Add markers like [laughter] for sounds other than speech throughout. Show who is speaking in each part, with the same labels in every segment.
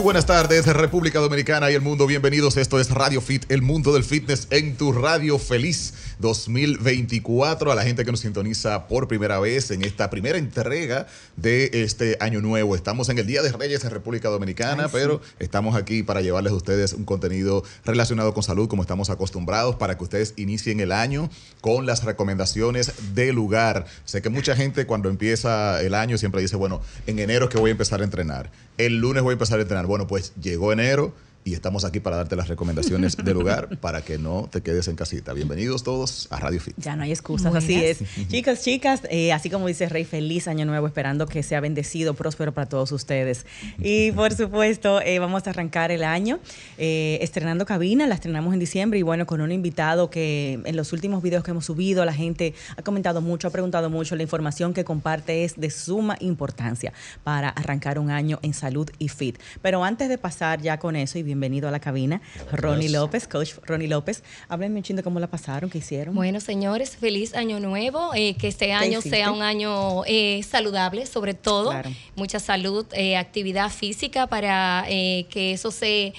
Speaker 1: Muy buenas tardes, República Dominicana y el mundo. Bienvenidos. Esto es Radio Fit, el mundo del fitness en tu radio feliz 2024. A la gente que nos sintoniza por primera vez en esta primera entrega de este año nuevo. Estamos en el Día de Reyes en República Dominicana, pero estamos aquí para llevarles a ustedes un contenido relacionado con salud, como estamos acostumbrados, para que ustedes inicien el año con las recomendaciones de lugar. Sé que mucha gente cuando empieza el año siempre dice, bueno, en enero es que voy a empezar a entrenar. El lunes voy a empezar a entrenar. Bueno, pues llegó enero y estamos aquí para darte las recomendaciones de lugar [laughs] para que no te quedes en casita. Bienvenidos todos a Radio Fit.
Speaker 2: Ya no hay excusas, así es. Chicos, chicas, eh, así como dice Rey, feliz año nuevo, esperando que sea bendecido, próspero para todos ustedes. Y por supuesto, eh, vamos a arrancar el año eh, estrenando cabina, la estrenamos en diciembre y bueno, con un invitado que en los últimos videos que hemos subido, la gente ha comentado mucho, ha preguntado mucho, la información que comparte es de suma importancia para arrancar un año en salud y fit. Pero antes de pasar ya con eso y bienvenido a la cabina, Ronnie López, coach Ronnie López. Háblenme un chingo de cómo la pasaron, qué hicieron.
Speaker 3: Bueno, señores, feliz año nuevo, eh, que este año sea un año eh, saludable, sobre todo, claro. mucha salud, eh, actividad física para que eso se,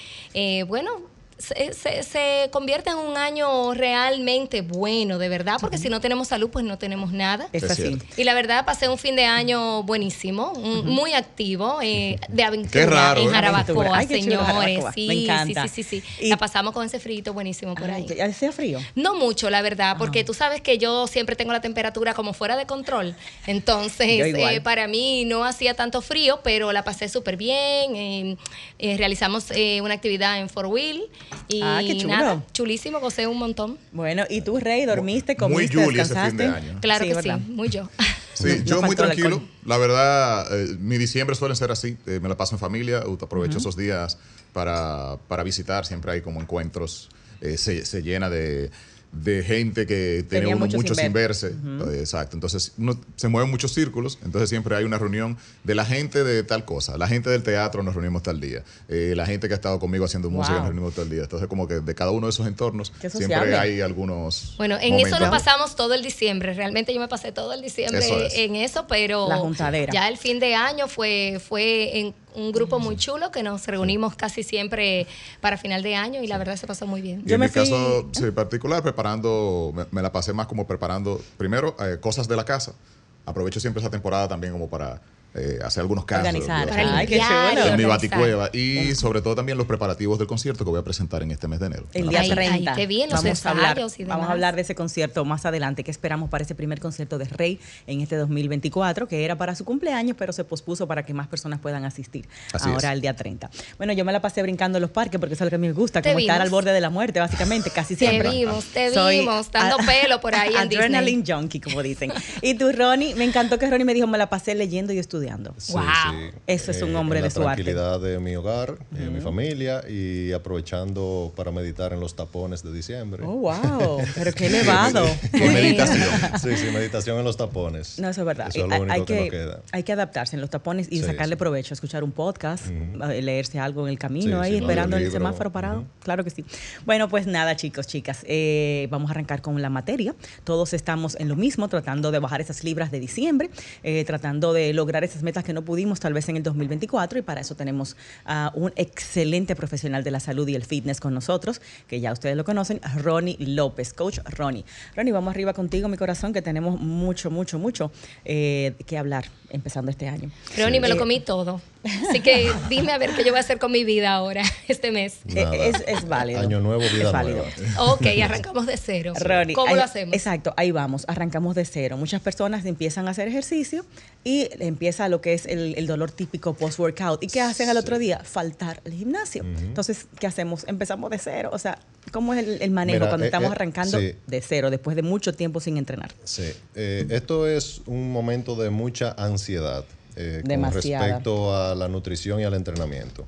Speaker 3: bueno, se, se, se, convierte en un año realmente bueno, de verdad, porque si no tenemos salud, pues no tenemos nada.
Speaker 2: Es así.
Speaker 3: Y la verdad, pasé un fin de año buenísimo, un, uh -huh. muy activo, eh, de aventura
Speaker 1: raro,
Speaker 3: en
Speaker 1: ¿eh?
Speaker 3: Jarabacoa,
Speaker 2: Ay,
Speaker 3: señores.
Speaker 2: Jarabacoa.
Speaker 3: Sí,
Speaker 2: Me encanta.
Speaker 3: sí, sí, sí, sí.
Speaker 2: Y-
Speaker 3: La pasamos con ese frito buenísimo por ahí.
Speaker 2: Ay, que- ¿Hacía frío?
Speaker 3: No mucho, la verdad, porque
Speaker 2: Ah.
Speaker 3: tú sabes que yo siempre tengo la temperatura como fuera de control. Entonces, eh, para mí no hacía tanto frío, pero la pasé súper bien. eh, eh, realizamos eh, una actividad en Four Wheel y
Speaker 2: Ah, qué chulo.
Speaker 3: nada, chulísimo, gocé un montón.
Speaker 2: Bueno, ¿y tú, Rey, dormiste,
Speaker 1: Muy
Speaker 2: comiste,
Speaker 1: Julie ese fin
Speaker 2: descansaste?
Speaker 1: de año.
Speaker 3: Claro que
Speaker 2: ¿verdad?
Speaker 3: sí, muy yo. [laughs]
Speaker 1: Sí,
Speaker 2: No-
Speaker 1: yo
Speaker 2: no
Speaker 1: muy tranquilo. La verdad, eh, mi diciembre suelen ser así. eh, me la paso en familia, aprovecho esos días para, para visitar. Siempre hay como encuentros. eh, se, se llena de, de gente que tiene
Speaker 2: Tenía
Speaker 1: uno
Speaker 2: mucho
Speaker 1: mucho
Speaker 2: sin
Speaker 1: sin
Speaker 2: ver.
Speaker 1: verse. Exacto. Entonces, uno se mueven muchos círculos. Entonces, siempre hay una reunión de la gente de tal cosa. La gente del teatro nos reunimos tal día. eh, la gente que ha estado conmigo haciendo música
Speaker 2: Wow.
Speaker 1: nos reunimos tal día. Entonces, como que de cada uno de esos entornos, siempre hay algunos.
Speaker 3: Bueno, en eso lo pasamos todo el diciembre. Realmente yo me pasé todo el diciembre
Speaker 1: Eso es.
Speaker 3: en eso, pero
Speaker 2: La juntadera.
Speaker 3: ya el fin de año fue, fue en un grupo muy chulo que nos reunimos casi siempre para final de año y la verdad se pasó muy bien.
Speaker 1: Y
Speaker 2: Yo
Speaker 1: en
Speaker 2: me
Speaker 1: mi
Speaker 2: fui-
Speaker 1: caso sí, particular, preparando, me, me la pasé más como preparando, primero, eh, cosas de la casa. Aprovecho siempre esa temporada también como para eh, hacer algunos cambios.
Speaker 2: Organizar. Ay, qué chulo.
Speaker 1: en mi baticueva. Y sobre todo también los preparativos del concierto que voy a presentar en este mes de enero.
Speaker 2: El día
Speaker 1: la pasé.
Speaker 3: Ay,
Speaker 2: 30.
Speaker 3: ay, qué bien, los
Speaker 2: vamos a hablar,
Speaker 3: y
Speaker 2: Vamos a hablar de ese concierto más adelante. ¿Qué esperamos para ese primer concierto de Rey en este 2024? Que era para su cumpleaños, pero se pospuso para que más personas puedan asistir
Speaker 1: Así
Speaker 2: ahora
Speaker 1: es.
Speaker 2: el día 30. Bueno, yo me la pasé brincando en los parques porque eso es lo que a mí me gusta,
Speaker 3: Te
Speaker 2: como estar al borde de la muerte, básicamente, casi
Speaker 3: Te
Speaker 2: siempre.
Speaker 3: vimos, te
Speaker 2: Soy
Speaker 3: vimos, dando pelo por ahí en [laughs]
Speaker 2: Adrenaline
Speaker 3: Disney.
Speaker 2: junkie, como dicen. Y tú, Ronnie, me encantó que Ronnie me dijo, me la pasé leyendo y estudiando.
Speaker 4: Sí,
Speaker 3: Wow.
Speaker 4: sí.
Speaker 2: Eso es un hombre
Speaker 4: en
Speaker 2: de
Speaker 4: la
Speaker 2: su arte.
Speaker 4: tranquilidad de mi hogar, de mi familia y aprovechando para meditar en los tapones de diciembre.
Speaker 2: Oh, wow, pero qué [laughs] elevado.
Speaker 1: Y meditación.
Speaker 4: Sí, sí, meditación en los tapones.
Speaker 2: No, eso es verdad.
Speaker 4: Eso es lo
Speaker 2: hay,
Speaker 4: único
Speaker 2: hay
Speaker 4: que,
Speaker 2: que,
Speaker 4: nos queda.
Speaker 2: hay que adaptarse en los tapones y
Speaker 4: Sí,
Speaker 2: sacarle
Speaker 4: sí.
Speaker 2: provecho, escuchar un podcast, eh, leerse algo en el camino,
Speaker 4: Sí,
Speaker 2: ahí
Speaker 4: sí, no,
Speaker 2: esperando en el
Speaker 4: audiolibro.
Speaker 2: semáforo parado.
Speaker 4: Ujú.
Speaker 2: Claro que sí. Bueno, pues nada, chicos, chicas, eh, vamos a arrancar con la materia. Todos estamos en lo mismo, tratando de bajar esas libras de diciembre, eh, tratando de lograr esas metas que no pudimos tal vez en el 2024 y para eso tenemos a un excelente profesional de la salud y el fitness con nosotros, que ya ustedes lo conocen, Ronnie López, coach Ronnie. Ronnie, vamos arriba contigo, mi corazón, que tenemos mucho, mucho, mucho eh, que hablar empezando este año.
Speaker 3: Ronnie, me lo comí todo. Así que dime a ver qué yo voy a hacer con mi vida ahora, [laughs] este mes.
Speaker 2: Es, es, válido.
Speaker 4: Año nuevo, vida es válido.
Speaker 3: nueva. Ok, arrancamos de cero. [laughs] ¿Cómo lo hacemos?
Speaker 2: Exacto, ahí vamos, arrancamos de cero. Muchas personas empiezan a hacer ejercicio y empieza lo que es el, dolor típico post-workout. ¿Y qué hacen al otro día? Faltar al gimnasio. Entonces, ¿qué hacemos? Empezamos de cero. O sea, ¿cómo es el, manejo cuando eh, estamos eh, arrancando de cero, después de mucho tiempo sin entrenar?
Speaker 4: Sí, eh, esto es un momento de mucha ansiedad eh, con respecto a la nutrición y al entrenamiento.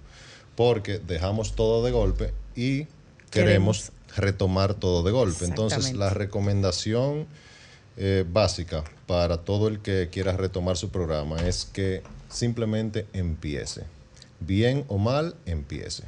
Speaker 4: Porque dejamos todo de golpe y queremos, retomar todo de golpe. Entonces, la recomendación eh, básica para todo el que quiera retomar su programa es que simplemente empiece. Bien o mal, empiece.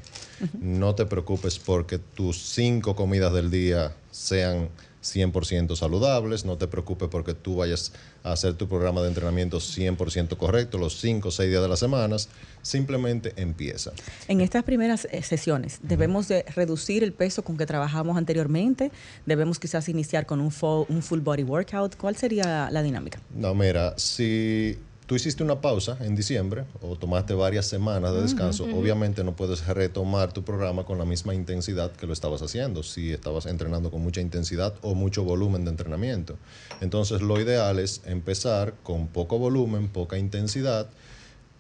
Speaker 4: No te preocupes porque tus cinco comidas del día sean 100% saludables, no te preocupes porque tú vayas a hacer tu programa de entrenamiento 100% correcto los 5 o 6 días de las semanas, simplemente empieza.
Speaker 2: En estas primeras eh, sesiones, ¿debemos de reducir el peso con que trabajamos anteriormente? ¿Debemos quizás iniciar con un full, un full body workout? ¿Cuál sería la dinámica?
Speaker 4: No, mira, si tú hiciste una pausa en diciembre o tomaste varias semanas de descanso, obviamente no puedes retomar tu programa con la misma intensidad que lo estabas haciendo, si estabas entrenando con mucha intensidad o mucho volumen de entrenamiento. Entonces lo ideal es empezar con poco volumen, poca intensidad,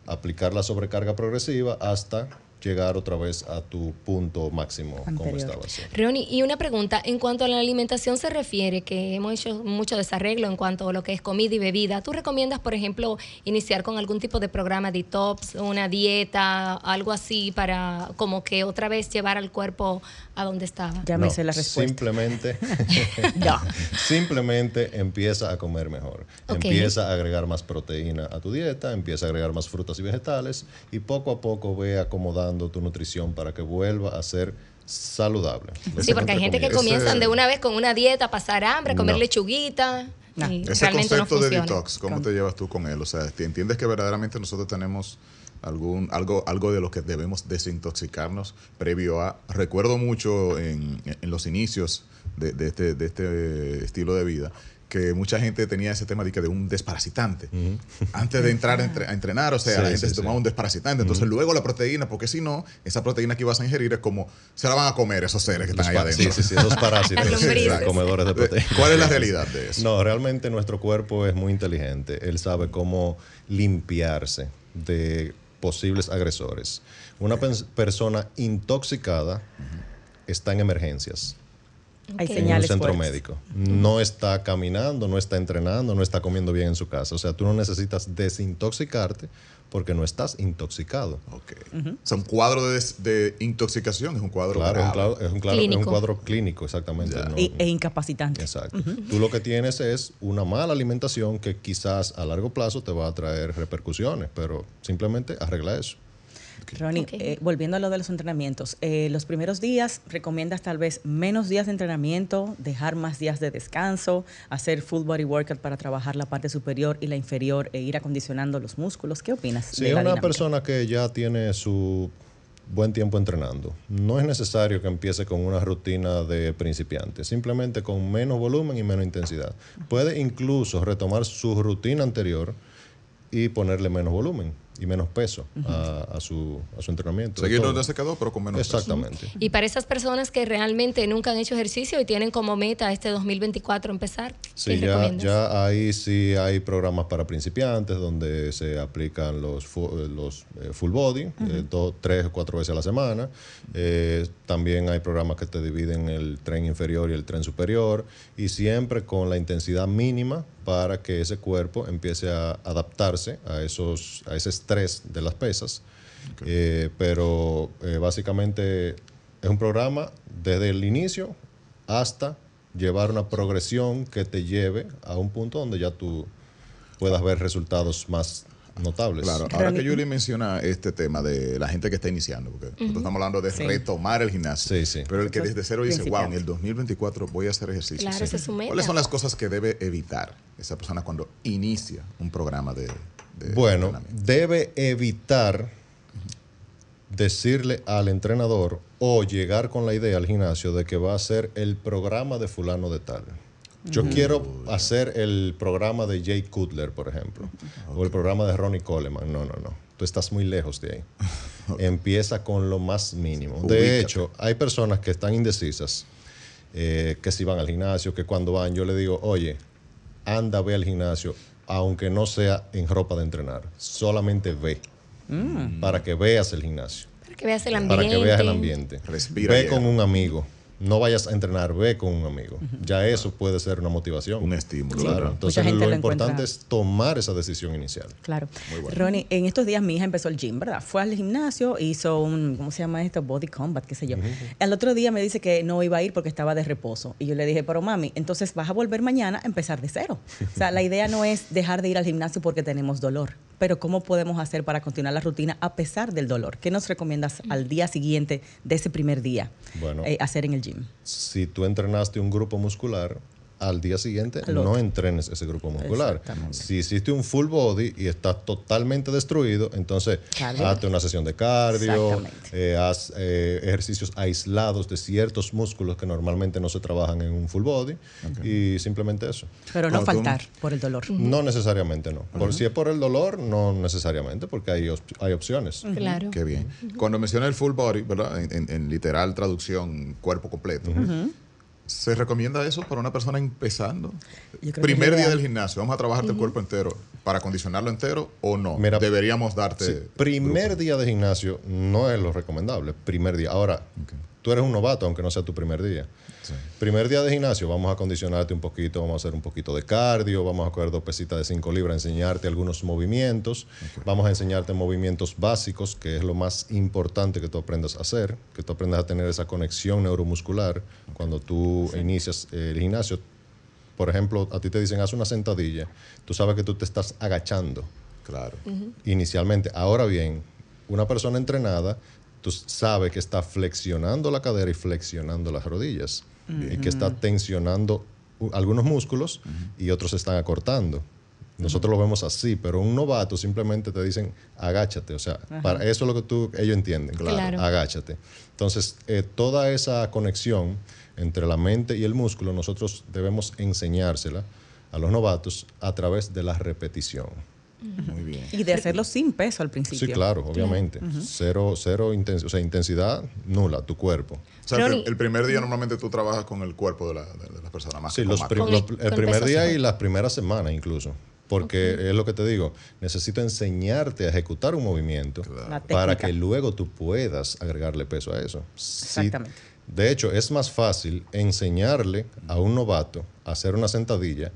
Speaker 4: aplicar la sobrecarga progresiva hasta llegar otra vez a tu punto máximo como estabas.
Speaker 3: Ronnie, y una pregunta, en cuanto a la alimentación se refiere, que hemos hecho mucho desarreglo en cuanto a lo que es comida y bebida, ¿tú recomiendas, por ejemplo, iniciar con algún tipo de programa detox, una dieta, algo así para como que otra vez llevar al cuerpo a donde estaba?
Speaker 2: Ya me sé la respuesta.
Speaker 4: Simplemente, [laughs] [laughs] simplemente empieza a comer mejor. Empieza a agregar más proteína a tu dieta, empieza a agregar más frutas y vegetales y poco a poco ve acomodando tu nutrición para que vuelva a ser saludable.
Speaker 3: Sí, porque hay gente que comienzan de una vez con una dieta, pasar hambre, comer lechuguita.
Speaker 1: Ese concepto de detox, ¿cómo te llevas tú con él? O sea, ¿entiendes que verdaderamente nosotros tenemos algún algo algo de lo que debemos desintoxicarnos previo a recuerdo mucho en, los inicios de, este, de este estilo de vida que mucha gente tenía ese tema de, que de un desparasitante. Antes de entrar a entrenar, o sea, la gente se tomaba un desparasitante. Entonces, luego la proteína, porque si no, esa proteína que ibas a ingerir es como, se la van a comer esos seres que están ahí adentro.
Speaker 4: Sí, sí, sí, esos [laughs] parásitos, comedores de proteína.
Speaker 1: ¿Cuál es la realidad de eso?
Speaker 4: No, realmente nuestro cuerpo es muy inteligente. Él sabe cómo limpiarse de posibles agresores. Una persona intoxicada está en emergencias
Speaker 2: hay señales
Speaker 4: en un centro médico. No está caminando, no está entrenando, no está comiendo bien en su casa. O sea, tú no necesitas desintoxicarte porque no estás intoxicado.
Speaker 1: Ok. O sea, un cuadro de, intoxicación es un cuadro
Speaker 4: claro, es, un, clínico. es un cuadro clínico, exactamente.
Speaker 2: e, incapacitante.
Speaker 4: Exacto. Tú lo que tienes es una mala alimentación que quizás a largo plazo te va a traer repercusiones, pero simplemente arregla eso.
Speaker 2: Ronnie, eh, volviendo a lo de los entrenamientos, eh, los primeros días recomiendas tal vez menos días de entrenamiento, dejar más días de descanso, hacer full body workout para trabajar la parte superior y la inferior e ir acondicionando los músculos. ¿Qué opinas?
Speaker 4: Si una persona que ya tiene su buen tiempo entrenando. No es necesario que empiece con una rutina de principiante, simplemente con menos volumen y menos intensidad. Puede incluso retomar su rutina anterior y ponerle menos volumen y menos peso a, su, a su entrenamiento.
Speaker 1: Seguir donde se quedó, pero con menos
Speaker 4: Exactamente.
Speaker 1: peso.
Speaker 3: Y para esas personas que realmente nunca han hecho ejercicio y tienen como meta este 2024 empezar,
Speaker 4: sí, ya, ya ahí sí hay programas para principiantes donde se aplican los, los eh, full body, eh, tres o cuatro veces a la semana. Eh, también hay programas que te dividen el tren inferior y el tren superior y siempre con la intensidad mínima para que ese cuerpo empiece a adaptarse a, esos, a ese estrés de las pesas. Eh, pero eh, básicamente es un programa desde el inicio hasta llevar una progresión que te lleve a un punto donde ya tú puedas ver resultados más notables.
Speaker 1: Claro, ahora que Yuli menciona este tema de la gente que está iniciando, porque nosotros estamos hablando de retomar el gimnasio,
Speaker 4: sí, sí.
Speaker 1: pero el que desde cero dice, wow, en el 2024 voy a hacer ejercicio.
Speaker 3: Claro, es
Speaker 1: ¿Cuáles son las cosas que debe evitar esa persona cuando inicia un programa de...
Speaker 4: de bueno, debe evitar decirle al entrenador o llegar con la idea al gimnasio de que va a ser el programa de fulano de tal. Yo quiero hacer el programa de Jay Cutler, por ejemplo, o el programa de Ronnie Coleman. No, no, no. tú estás muy lejos de ahí. [laughs] Empieza con lo más mínimo. De hecho, hay personas que están indecisas, eh, que si van al gimnasio, que cuando van, yo le digo, oye, anda, ve al gimnasio, aunque no sea en ropa de entrenar, solamente ve, mm. para que veas el gimnasio.
Speaker 3: Para que veas el ambiente.
Speaker 4: Para que veas el ambiente. Respira ve con un amigo no vayas a entrenar, ve con un amigo. Ya eso puede ser una motivación.
Speaker 1: Un estímulo.
Speaker 4: Claro. Entonces lo, importante es tomar esa decisión inicial.
Speaker 2: Claro. Ronnie, en estos días mi hija empezó el gym, ¿verdad? Fue al gimnasio, hizo un, ¿cómo se llama esto? Body combat, qué sé yo. El otro día me dice que no iba a ir porque estaba de reposo. Y yo le dije, pero mami, entonces vas a volver mañana a empezar de cero. O sea, la idea no es dejar de ir al gimnasio porque tenemos dolor pero ¿cómo podemos hacer para continuar la rutina a pesar del dolor? ¿Qué nos recomiendas al día siguiente de ese primer día eh, hacer en el gym?
Speaker 4: Si tú entrenaste un grupo muscular, al día siguiente no entrenes ese grupo muscular. Si hiciste un full body y estás totalmente destruido, entonces hazte una sesión de cardio, eh, haz eh, ejercicios aislados de ciertos músculos que normalmente no se trabajan en un full body y simplemente eso.
Speaker 2: Pero no faltar por el dolor.
Speaker 4: No necesariamente no. por, si es por el dolor, no necesariamente, porque hay, hay opciones.
Speaker 3: Claro.
Speaker 1: Qué bien. Cuando menciona el full body, ¿verdad? En, literal traducción, cuerpo completo. ¿Se recomienda eso para una persona empezando? Primer día del gimnasio, ¿vamos a trabajarte el cuerpo entero para acondicionarlo entero o no? Deberíamos darte.
Speaker 4: primer día de gimnasio no es lo recomendable. Primer día. Ahora, tú eres un novato, aunque no sea tu primer día. Primer día de gimnasio, vamos a condicionarte un poquito, vamos a hacer un poquito de cardio, vamos a coger dos pesitas de 5 libras, enseñarte algunos movimientos, vamos a enseñarte movimientos básicos, que es lo más importante que tú aprendas a hacer, que tú aprendas a tener esa conexión neuromuscular cuando tú inicias el gimnasio. Por ejemplo, a ti te dicen, haz una sentadilla, tú sabes que tú te estás agachando.
Speaker 1: Claro.
Speaker 4: Inicialmente. Ahora bien, una persona entrenada, tú sabes que está flexionando la cadera y flexionando las rodillas y que está tensionando algunos músculos y otros se están acortando. Nosotros lo vemos así, pero un novato simplemente te dicen agáchate, o sea, para eso es lo que tú, ellos entienden, claro, agáchate. Entonces, eh, toda esa conexión entre la mente y el músculo, nosotros debemos enseñársela a los novatos a través de la repetición.
Speaker 2: Muy bien. Y de hacerlo sin peso al principio.
Speaker 4: Sí, claro, obviamente. Cero, cero o sea, intensidad nula, tu cuerpo.
Speaker 1: O sea, el, primer día normalmente tú trabajas con el cuerpo de la, de, persona más.
Speaker 4: Sí, los el primer día y las primeras semanas incluso. Porque es lo que te digo, necesito enseñarte a ejecutar un movimiento para que luego tú puedas agregarle peso a eso. Exactamente. de hecho, es más fácil enseñarle a un novato a hacer una sentadilla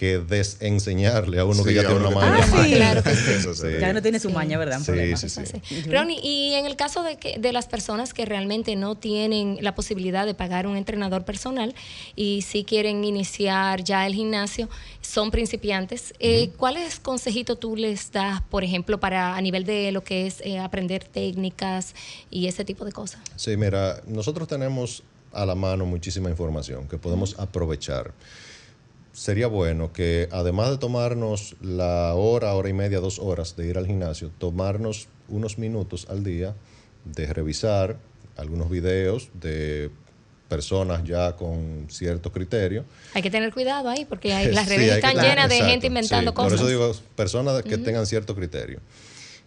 Speaker 4: que desenseñarle a uno que ya tiene una maña.
Speaker 2: Ah, sí, claro que sí. Ya no tiene su maña, ¿verdad?
Speaker 4: Sí, sí, sí.
Speaker 3: Ronnie, y en el caso de, que, de las personas que realmente no tienen la posibilidad de pagar un entrenador personal y si quieren iniciar ya el gimnasio, son principiantes, eh, ¿cuáles consejitos tú les das, por ejemplo, para a nivel de lo que es eh, aprender técnicas y ese tipo de cosas?
Speaker 4: Sí, mira, nosotros tenemos a la mano muchísima información que podemos aprovechar sería bueno que además de tomarnos la hora, hora y media, dos horas de ir al gimnasio, tomarnos unos minutos al día de revisar algunos videos de personas ya con cierto criterio.
Speaker 3: Hay que tener cuidado ahí porque hay, [laughs] las redes están llenas de gente inventando cosas.
Speaker 4: Por eso digo, personas que tengan cierto criterio.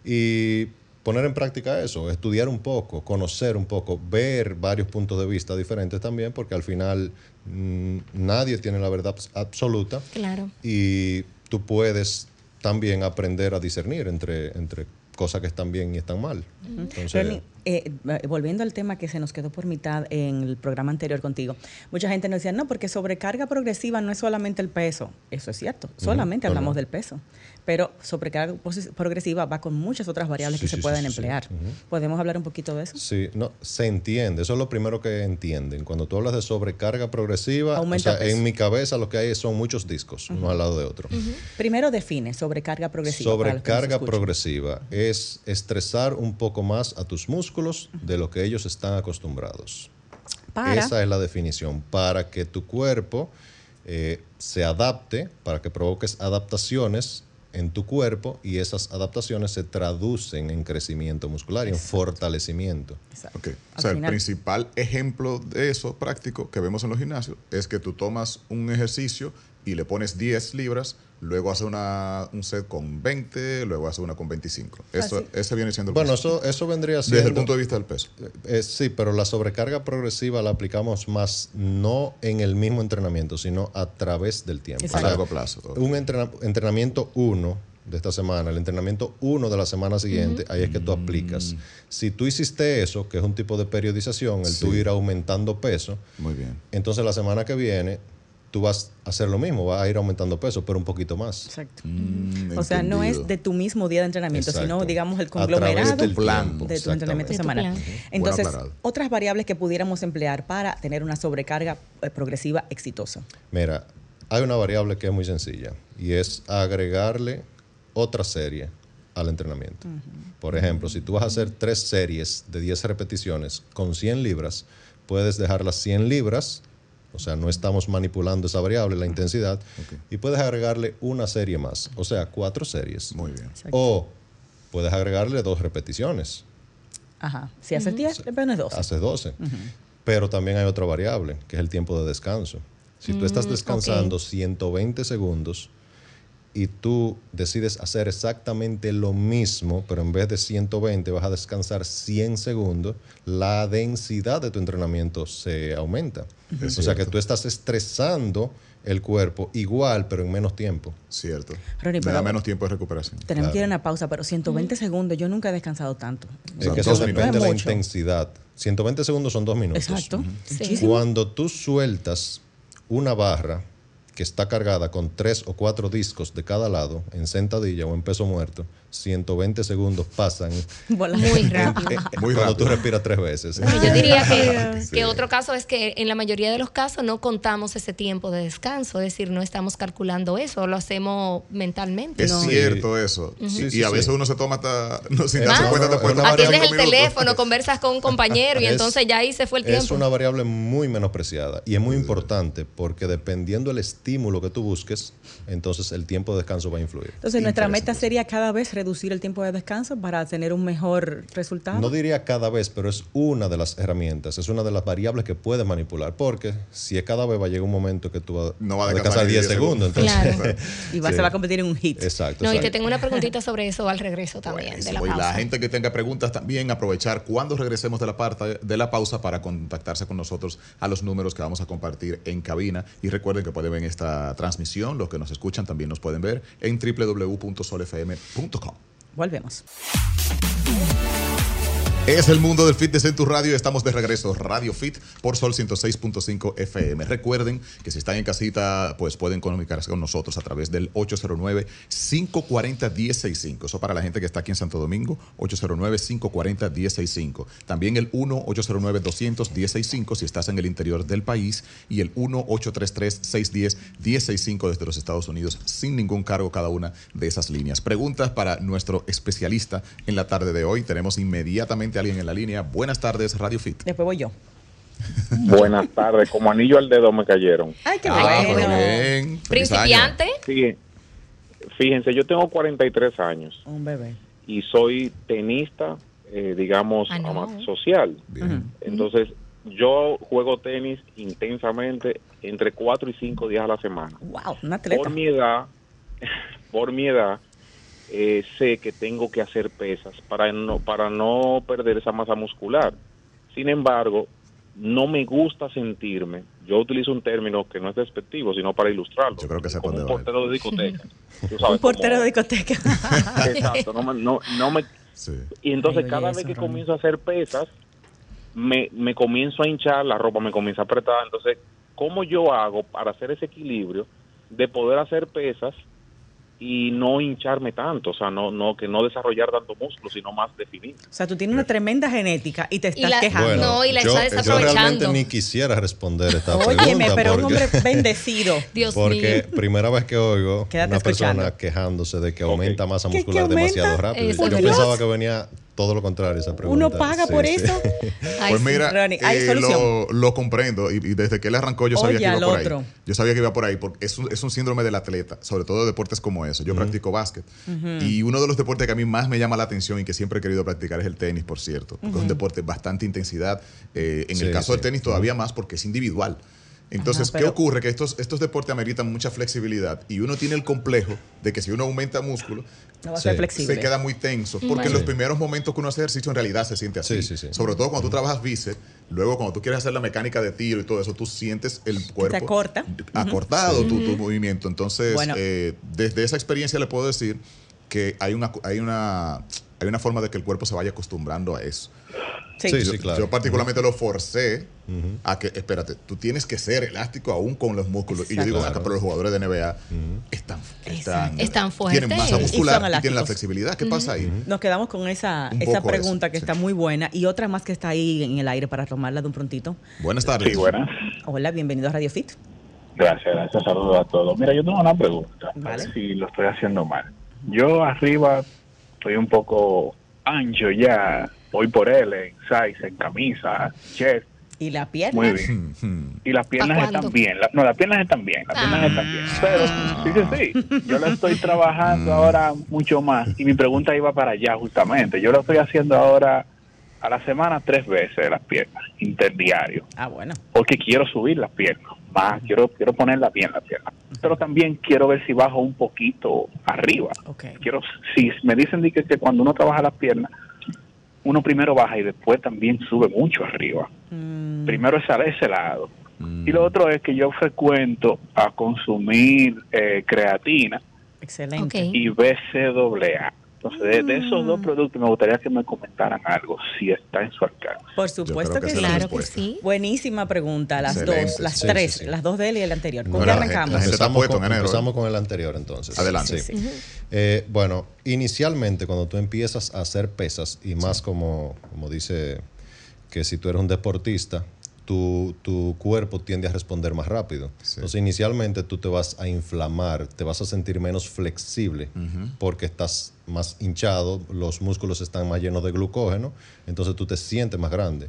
Speaker 4: Y poner en práctica eso, estudiar un poco, conocer un poco, ver varios puntos de vista diferentes también, porque al final mm, nadie tiene la verdad absoluta.
Speaker 3: Claro.
Speaker 4: Y tú puedes también aprender a discernir entre, entre cosas que están bien y están mal.
Speaker 2: Entonces, eh, volviendo al tema que se nos quedó por mitad en el programa anterior contigo, mucha gente nos decía, no, porque sobrecarga progresiva no es solamente el peso. Eso es cierto, solamente hablamos del peso. Pero sobrecarga progresiva va con muchas otras variables que se pueden emplear. ¿Podemos hablar un poquito de eso?
Speaker 4: Sí, no, se entiende. Eso es lo primero que entienden. Cuando tú hablas de sobrecarga progresiva, o sea, en mi cabeza lo que hay son muchos discos, uno al lado de otro.
Speaker 2: Primero define sobrecarga progresiva.
Speaker 4: Sobrecarga progresiva es estresar un poco más a tus músculos de lo que ellos están acostumbrados. Esa es la definición, para que tu cuerpo eh, se adapte, para que provoques adaptaciones en tu cuerpo y esas adaptaciones se traducen en crecimiento muscular y en fortalecimiento.
Speaker 1: O sea, el principal ejemplo de eso práctico que vemos en los gimnasios es que tú tomas un ejercicio y le pones 10 libras, luego hace una, un set con 20, luego hace una con 25. Eso, ese viene siendo
Speaker 4: el Bueno, eso, eso vendría siendo...
Speaker 1: Desde el punto de vista del peso.
Speaker 4: Eh, sí, pero la sobrecarga progresiva la aplicamos más no en el mismo entrenamiento, sino a través del tiempo.
Speaker 1: A largo plazo.
Speaker 4: Un entrenamiento 1 de esta semana, el entrenamiento 1 de la semana siguiente, ahí es que tú aplicas. Mm. Si tú hiciste eso, que es un tipo de periodización, el tú ir aumentando peso,
Speaker 1: Muy bien.
Speaker 4: entonces la semana que viene tú vas a hacer lo mismo, vas a ir aumentando peso, pero un poquito más.
Speaker 2: Exacto. Mm, o sea, no es de tu mismo día de entrenamiento, sino, digamos, el conglomerado
Speaker 1: del plan,
Speaker 2: de tu entrenamiento semanal. Entonces, otras variables que pudiéramos emplear para tener una sobrecarga eh, progresiva exitosa.
Speaker 4: Mira, hay una variable que es muy sencilla y es agregarle otra serie al entrenamiento. Por ejemplo, si tú vas a hacer tres series de 10 repeticiones con 100 libras, puedes dejar las 100 libras o sea, no estamos manipulando esa variable, la intensidad. Y puedes agregarle una serie más. O sea, cuatro series.
Speaker 1: Muy bien.
Speaker 4: O puedes agregarle dos repeticiones.
Speaker 2: Ajá. Si haces 10, le pones 12.
Speaker 4: Haces 12. Pero también hay otra variable, que es el tiempo de descanso. Si tú estás mm, descansando 120 segundos, y tú decides hacer exactamente lo mismo, pero en vez de 120 vas a descansar 100 segundos, la densidad de tu entrenamiento se aumenta. o sea que tú estás estresando el cuerpo igual, pero en menos tiempo.
Speaker 1: Cierto. Me da menos tiempo de recuperación.
Speaker 2: Tenemos que ir a una pausa, pero 120 segundos, yo nunca he descansado tanto.
Speaker 4: Es que eso depende de la intensidad. 120 segundos son dos minutos.
Speaker 2: Exacto.
Speaker 4: Cuando tú sueltas una barra, que está cargada con tres o cuatro discos de cada lado, en sentadilla o en peso muerto, 120 segundos pasan. [laughs]
Speaker 3: Muy rápido.
Speaker 4: Muy Cuando tú respiras tres veces.
Speaker 3: yo diría [laughs] que, otro caso es que en la mayoría de los casos no contamos ese tiempo de descanso, es decir, no estamos calculando eso, lo hacemos mentalmente.
Speaker 1: Es cierto eso. y a veces uno se toma hasta, no, sin darse
Speaker 3: cuenta Atiendes el teléfono, conversas con un compañero y entonces ya ahí se fue el tiempo.
Speaker 4: Es una variable muy menospreciada y es muy importante porque dependiendo del estímulo que tú busques, entonces el tiempo de descanso va a influir.
Speaker 2: Entonces nuestra meta sería cada vez reducir el tiempo de descanso para tener un mejor resultado?
Speaker 4: No diría cada vez, pero es una de las herramientas, es una de las variables que puedes manipular, porque si es cada vez va a llegar un momento que tú vas
Speaker 1: no va
Speaker 4: a descansar 10 segundos. Entonces,
Speaker 2: y se va a convertir en un hit.
Speaker 4: Exacto.
Speaker 3: No, y te tengo una preguntita sobre eso al regreso también de la pausa.
Speaker 1: Y la gente que tenga preguntas también aprovechar cuando regresemos de la, parte, de la pausa para contactarse con nosotros a los números que vamos a compartir en cabina. Y recuerden que pueden ver esta transmisión, los que nos escuchan también nos pueden ver en www.solfm.com.
Speaker 2: Volvemos.
Speaker 1: Es el mundo del fitness en tu radio. Estamos de regreso. Radio Fit por Sol 106.5 FM. Recuerden que si están en casita, pues pueden comunicarse con nosotros a través del 809-540-1065. Eso para la gente que está aquí en Santo Domingo, 809-540-1065. También el 1-809-200-1065 si estás en el interior del país y el 1-833-610-1065 desde los Estados Unidos sin ningún cargo cada una de esas líneas. Preguntas para nuestro especialista en la tarde de hoy. Tenemos inmediatamente alguien en la línea. Buenas tardes, Radio Fit.
Speaker 2: Después voy yo.
Speaker 5: Buenas tardes, como anillo al dedo me cayeron.
Speaker 2: Ay, qué bueno.
Speaker 3: Principiante.
Speaker 5: Sí, fíjense, yo tengo 43 años.
Speaker 2: Un bebé.
Speaker 5: Y soy tenista, eh, digamos, ah, social. Entonces, yo juego tenis intensamente entre 4 y 5 días a la semana.
Speaker 2: Wow,
Speaker 5: Por mi edad, [laughs] por mi edad, eh, sé que tengo que hacer pesas para no, para no perder esa masa muscular. Sin embargo, no me gusta sentirme, yo utilizo un término que no es despectivo, sino para ilustrarlo.
Speaker 1: Yo creo que
Speaker 5: como un portero de discoteca. [laughs]
Speaker 2: un portero de discoteca. [laughs]
Speaker 5: Exacto, no, no, me... Y entonces cada vez que comienzo a hacer pesas, me, me comienzo a hinchar, la ropa me comienza a apretar. Entonces, ¿cómo yo hago para hacer ese equilibrio de poder hacer pesas y no hincharme tanto, o sea, no, no, que no desarrollar tanto músculo, sino más definir.
Speaker 2: O sea, tú tienes una tremenda genética y te estás quejando.
Speaker 3: no, y la
Speaker 4: yo,
Speaker 3: estás
Speaker 4: yo realmente ni quisiera responder esta pregunta.
Speaker 2: Óyeme, pero un hombre [laughs] bendecido.
Speaker 3: Dios
Speaker 4: porque primera vez que oigo una persona quejándose de que aumenta masa muscular demasiado rápido. yo pensaba que venía todo lo contrario esa pregunta.
Speaker 2: ¿Uno paga por eso? [laughs]
Speaker 1: pues mira, eh, lo, comprendo y, desde que él arrancó yo sabía que iba por ahí. Yo sabía que iba por ahí porque es un, es un síndrome del atleta, sobre todo de deportes como eso. Yo practico básquet y uno de los deportes que a mí más me llama la atención y que siempre he querido practicar es el tenis, por cierto. es un deporte bastante intensidad. Eh, en el caso del tenis todavía más porque es individual. Entonces, ¿qué ocurre? Que estos, estos deportes ameritan mucha flexibilidad y uno tiene el complejo de que si uno aumenta músculo, se queda muy tenso. Porque en los primeros momentos que uno hace ejercicio en realidad se siente así. Sobre todo cuando tú trabajas bíceps, luego cuando tú quieres hacer la mecánica de tiro y todo eso, tú sientes el cuerpo
Speaker 2: acorta.
Speaker 1: acortado tu, movimiento. Entonces, eh, desde esa experiencia le puedo decir que hay una, hay una hay una forma de que el cuerpo se vaya acostumbrando a eso. Sí, sí, claro. Yo particularmente lo forcé a que, espérate, tú tienes que ser elástico aún con los músculos. Y yo digo, acá, pero los jugadores de NBA están, están,
Speaker 3: están fuertes.
Speaker 1: Tienen masa muscular y, tienen la flexibilidad. ¿Qué pasa ahí?
Speaker 2: Nos quedamos con esa, esa pregunta que está muy buena y otra más que está ahí en el aire para tomarla de un prontito.
Speaker 1: Buenas tardes.
Speaker 6: Sí, buenas.
Speaker 2: Hola, bienvenido a Radio Fit.
Speaker 6: Gracias, gracias. Saludos a todos. Mira, yo tengo una pregunta. Vale. si lo estoy haciendo mal. Yo arriba estoy un poco ancho ya, voy por él en size, en camisa, chest.
Speaker 2: ¿Y la pierna?
Speaker 6: Muy bien. Y las piernas están bien. no, las piernas están bien. Las piernas están bien. Ah. Pero, sí, sí, sí. Yo la estoy [laughs] trabajando mm. ahora mucho más. Y mi pregunta iba para allá, justamente. Yo lo estoy haciendo ahora a la semana tres veces las piernas, interdiario.
Speaker 2: Ah, bueno.
Speaker 6: Porque quiero subir las piernas. Más, quiero, quiero ponerlas bien las piernas. Pero también quiero ver si bajo un poquito arriba. Okay. Quiero, si me dicen que, que cuando uno trabaja las piernas, uno primero baja y después también sube mucho arriba. Mm. Primero es a ese lado. Y lo mm. otro es que yo frecuento a consumir eh, creatina
Speaker 2: Excelente.
Speaker 6: y BCAA. Entonces, de, esos dos mm. productos me gustaría que me comentaran algo, si está en su alcance.
Speaker 2: Por supuesto que, claro que sí. Buenísima pregunta, las dos, las tres, las dos de él y el anterior. ¿Con qué arrancamos?
Speaker 4: empezamos, con, empezamos con el anterior entonces.
Speaker 1: Adelante.
Speaker 4: Eh, bueno, inicialmente cuando tú empiezas a hacer pesas, y más como, como dice que si tú eres un deportista, tu, tu, cuerpo tiende a responder más rápido. Entonces, inicialmente tú te vas a inflamar, te vas a sentir menos flexible porque estás más hinchado, los músculos están más llenos de glucógeno, entonces tú te sientes más grande.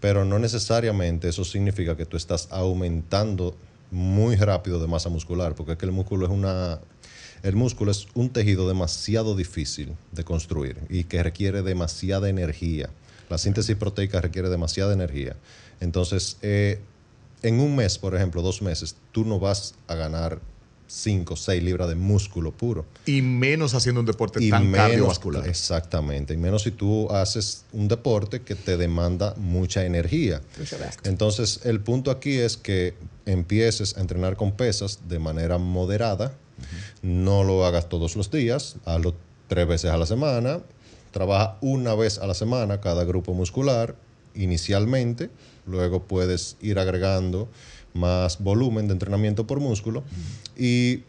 Speaker 4: Pero no necesariamente eso significa que tú estás aumentando muy rápido de masa muscular, porque es que el músculo es una el músculo es un tejido demasiado difícil de construir y que requiere demasiada energía. La síntesis proteica requiere demasiada energía. Entonces, eh, en un mes, por ejemplo, dos meses, tú no vas a ganar 5 o 6 libras de músculo puro.
Speaker 1: Y menos haciendo un deporte tan cardiovascular.
Speaker 4: Exactamente. Y menos si tú haces un deporte que te demanda mucha energía. Entonces, el punto aquí es que empieces a entrenar con pesas de manera moderada. No lo hagas todos los días, hazlo tres veces a la semana. Trabaja una vez a la semana cada grupo muscular inicialmente luego puedes ir agregando más volumen de entrenamiento por músculo y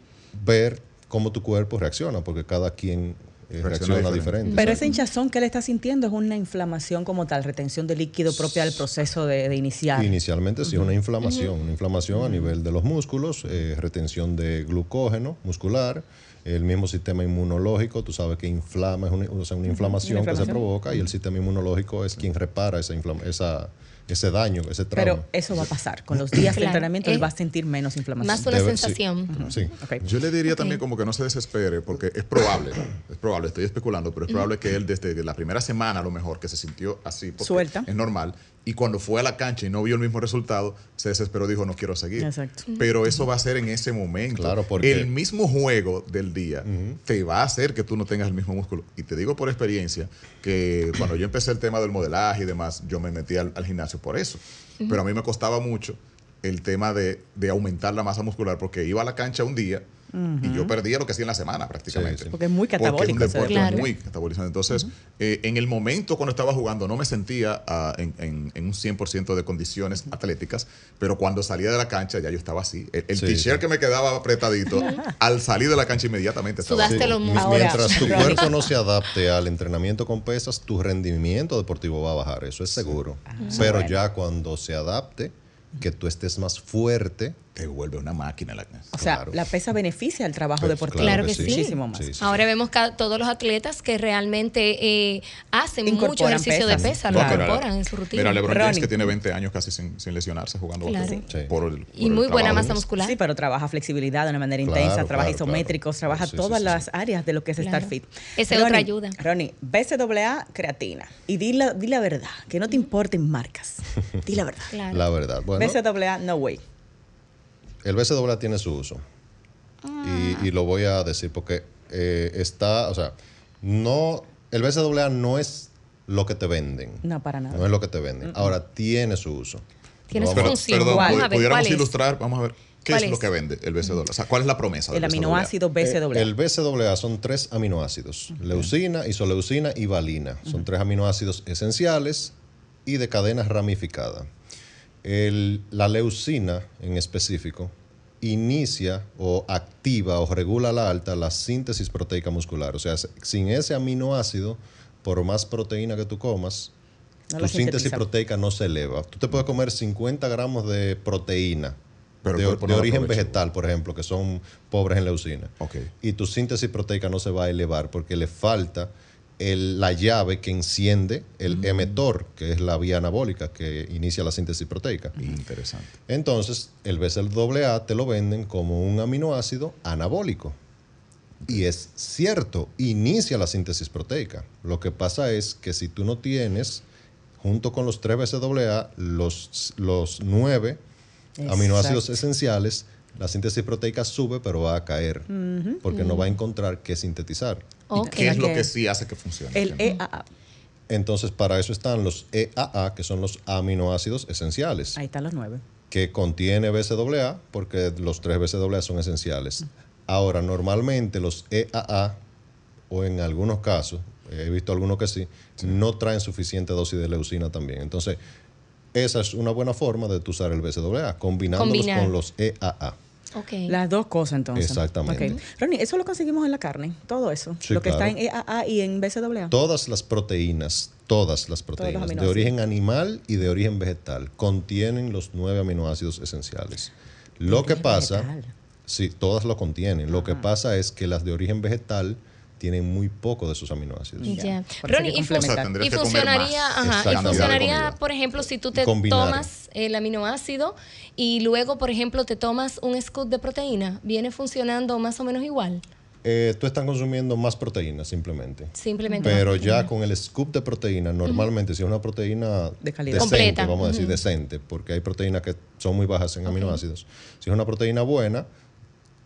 Speaker 4: ver cómo tu cuerpo reacciona, porque cada quien eh, reacciona, diferente.
Speaker 2: Pero ese hinchazón que él está sintiendo es una inflamación como tal, retención de líquido propia del proceso de, iniciar.
Speaker 4: Inicialmente sí, una inflamación, una inflamación a nivel de los músculos, eh, retención de glucógeno muscular, el mismo sistema inmunológico, tú sabes que inflama, es una, una inflamación, que se provoca y el sistema inmunológico es quien repara esa, esa ese daño, ese trauma.
Speaker 2: Pero eso va a pasar. Con los días de entrenamiento él va a sentir menos inflamación.
Speaker 3: Más una sensación.
Speaker 1: Sí. Yo le diría también como que no se desespere, porque es probable, es probable, estoy especulando, pero es probable que él desde la primera semana a lo mejor que se sintió así,
Speaker 2: Suelta.
Speaker 1: es normal, y cuando fue a la cancha y no vio el mismo resultado, se desesperó, dijo, no quiero seguir.
Speaker 2: Exacto.
Speaker 1: Pero eso va a ser en ese momento.
Speaker 4: Claro, porque
Speaker 1: el mismo juego del día te va a hacer que tú no tengas el mismo músculo. Y te digo por experiencia que cuando yo empecé el tema del modelaje y demás, yo me metí al, gimnasio por eso. Pero a mí me costaba mucho el tema de, de aumentar la masa muscular porque iba a la cancha un día y yo perdía lo que hacía en la semana prácticamente.
Speaker 2: Porque es muy catabólico.
Speaker 1: Porque es un deporte muy catabolizante. Entonces, eh, en el momento cuando estaba jugando no me sentía ah, en, en, un 100% de condiciones atléticas, pero cuando salía de la cancha ya yo estaba así. El, t-shirt que me quedaba apretadito, [laughs] al salir de la cancha inmediatamente estaba
Speaker 3: así.
Speaker 4: Mientras tu cuerpo no se adapte al entrenamiento con pesas, tu rendimiento deportivo va a bajar, eso es seguro. Ah, pero ya cuando se adapte, que tú estés más fuerte,
Speaker 1: te vuelve una máquina. La,
Speaker 2: o sea, la pesa beneficia el trabajo pues, deportivo.
Speaker 3: Claro que, sí. Muchísimo más. Ahora vemos que todos los atletas que realmente eh, hacen mucho ejercicio de pesa, lo incorporan en su rutina.
Speaker 1: Mira, LeBron James que tiene 20 años casi sin, lesionarse jugando
Speaker 3: por el, Y muy buena masa muscular.
Speaker 2: Sí, pero trabaja flexibilidad de una manera intensa, trabaja isométricos, trabaja todas las áreas de lo que es estar fit.
Speaker 3: Esa es otra ayuda.
Speaker 2: Ronnie, BCAA creatina. Y di la, verdad, que no te importen marcas. Di la verdad.
Speaker 4: La verdad. Bueno,
Speaker 2: BCAA no way.
Speaker 4: El BCAA tiene su uso. Y, lo voy a decir porque eh, está, o sea, no, el BCAA no es lo que te venden.
Speaker 2: No, para nada.
Speaker 4: No es lo que te venden. Ahora, tiene su uso.
Speaker 3: Tiene su función.
Speaker 1: Perdón, vamos pudiéramos ilustrar, vamos a ver. ¿Qué es, lo que vende el BCAA? O sea, ¿cuál es la promesa?
Speaker 2: El aminoácido BCAA.
Speaker 4: el BCAA son tres aminoácidos: leucina, isoleucina y valina. Son tres aminoácidos esenciales y de cadena ramificada. La leucina en específico inicia o activa o regula la alta la síntesis proteica muscular. O sea, sin ese aminoácido, por más proteína que tú comas, tu síntesis proteica no se eleva. Tú te puedes comer 50 gramos de proteína de, origen vegetal, por ejemplo, que son pobres en leucina. Y tu síntesis proteica no se va a elevar porque le falta la llave que enciende el mm. emetor, que es la vía anabólica que inicia la síntesis proteica.
Speaker 1: Interesante.
Speaker 4: Entonces, el BCAA te lo venden como un aminoácido anabólico. Y es cierto, inicia la síntesis proteica. Lo que pasa es que si tú no tienes, junto con los 3 BCAA, los, los 9 aminoácidos esenciales, la síntesis proteica sube, pero va a caer, porque no va a encontrar qué sintetizar.
Speaker 1: ¿Qué es lo que sí hace que funcione?
Speaker 2: El EAA.
Speaker 4: Entonces, para eso están los EAA, que son los aminoácidos esenciales.
Speaker 2: Ahí están los nueve.
Speaker 4: Que contiene BCAA, porque los tres BCAA son esenciales. Ahora, normalmente los EAA, o en algunos casos, he visto algunos que sí, no traen suficiente dosis de leucina también. Entonces, esa es una buena forma de usar el BCAA, combinándolos con los EAA.
Speaker 2: Las dos cosas entonces.
Speaker 4: Exactamente.
Speaker 2: Ronnie, ¿eso lo conseguimos en la carne? Todo eso. lo que está en EAA y en BCAA.
Speaker 4: Todas las proteínas, todas las proteínas de origen animal y de origen vegetal contienen los nueve aminoácidos esenciales. Lo que pasa, sí, todas lo contienen. Lo que pasa es que las de origen vegetal tienen muy poco de esos aminoácidos.
Speaker 3: Ya. Ronnie, y, funcionaría, ajá, y funcionaría, por ejemplo, si tú te tomas el aminoácido y luego, por ejemplo, te tomas un scoop de proteína, ¿viene funcionando más o menos igual?
Speaker 4: Eh, tú estás consumiendo más proteína simplemente.
Speaker 3: Simplemente.
Speaker 4: Pero ya con el scoop de proteína, normalmente si es una proteína
Speaker 2: de calidad.
Speaker 4: decente, vamos a decir decente, porque hay proteínas que son muy bajas en aminoácidos. Si es una proteína buena,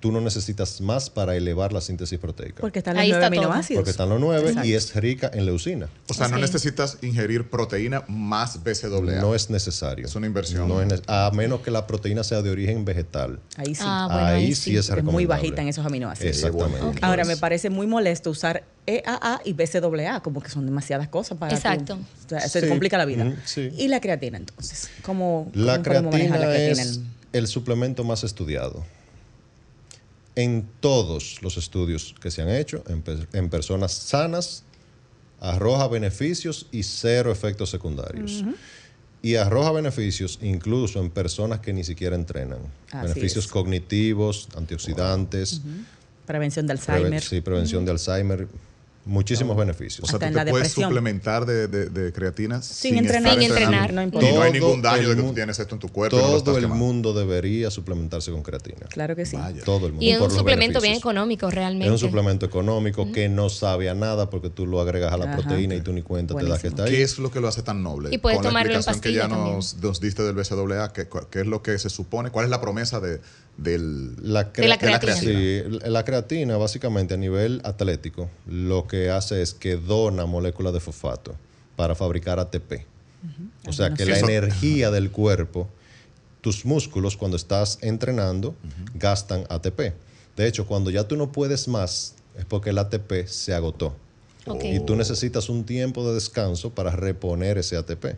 Speaker 4: tú no necesitas más para elevar la síntesis proteica.
Speaker 2: Porque están los nueve aminoácidos.
Speaker 4: Porque están los nueve y es rica en leucina.
Speaker 1: O sea, no necesitas ingerir proteína más BCAA.
Speaker 4: No es necesario.
Speaker 1: Es una inversión.
Speaker 4: a menos que la proteína sea de origen vegetal.
Speaker 2: Ahí sí.
Speaker 4: Ah, ahí, sí, es recomendable.
Speaker 2: muy bajita en esos aminoácidos.
Speaker 4: Exactamente.
Speaker 2: Ahora, me parece muy molesto usar EAA y BCAA, como que son demasiadas cosas para
Speaker 3: Exacto.
Speaker 2: se complica la vida. Y la creatina, entonces, ¿cómo,
Speaker 4: la creatina la creatina? es el suplemento más estudiado en todos los estudios que se han hecho en, personas sanas, arroja beneficios y cero efectos secundarios. Y arroja beneficios incluso en personas que ni siquiera entrenan. beneficios cognitivos, antioxidantes.
Speaker 2: Prevención de Alzheimer.
Speaker 4: sí, prevención de Alzheimer muchísimos beneficios.
Speaker 1: O sea, tú te puedes suplementar de, de, creatina
Speaker 2: sin, entrenar. Sin entrenar, no importa.
Speaker 1: Y no hay ningún daño de que tú tienes esto en tu cuerpo.
Speaker 4: Todo el mundo debería suplementarse con creatina.
Speaker 2: Claro que sí.
Speaker 4: Todo el mundo.
Speaker 3: Y es un suplemento bien económico realmente.
Speaker 4: Es un suplemento económico que no sabe a nada porque tú lo agregas a la proteína y tú ni cuenta te das que está ahí.
Speaker 1: ¿Qué es lo que lo hace tan noble?
Speaker 3: Y puedes tomarlo
Speaker 1: la
Speaker 3: explicación
Speaker 1: que ya nos, nos, diste del BCAA, ¿qué, ¿qué es lo que se supone? ¿Cuál es la promesa de, del,
Speaker 4: la, creatina. Sí, la creatina básicamente a nivel atlético lo que hace es que dona moléculas de fosfato para fabricar ATP. O sea que la energía del cuerpo, tus músculos cuando estás entrenando gastan ATP. De hecho, cuando ya tú no puedes más es porque el ATP se agotó. Y tú necesitas un tiempo de descanso para reponer ese ATP.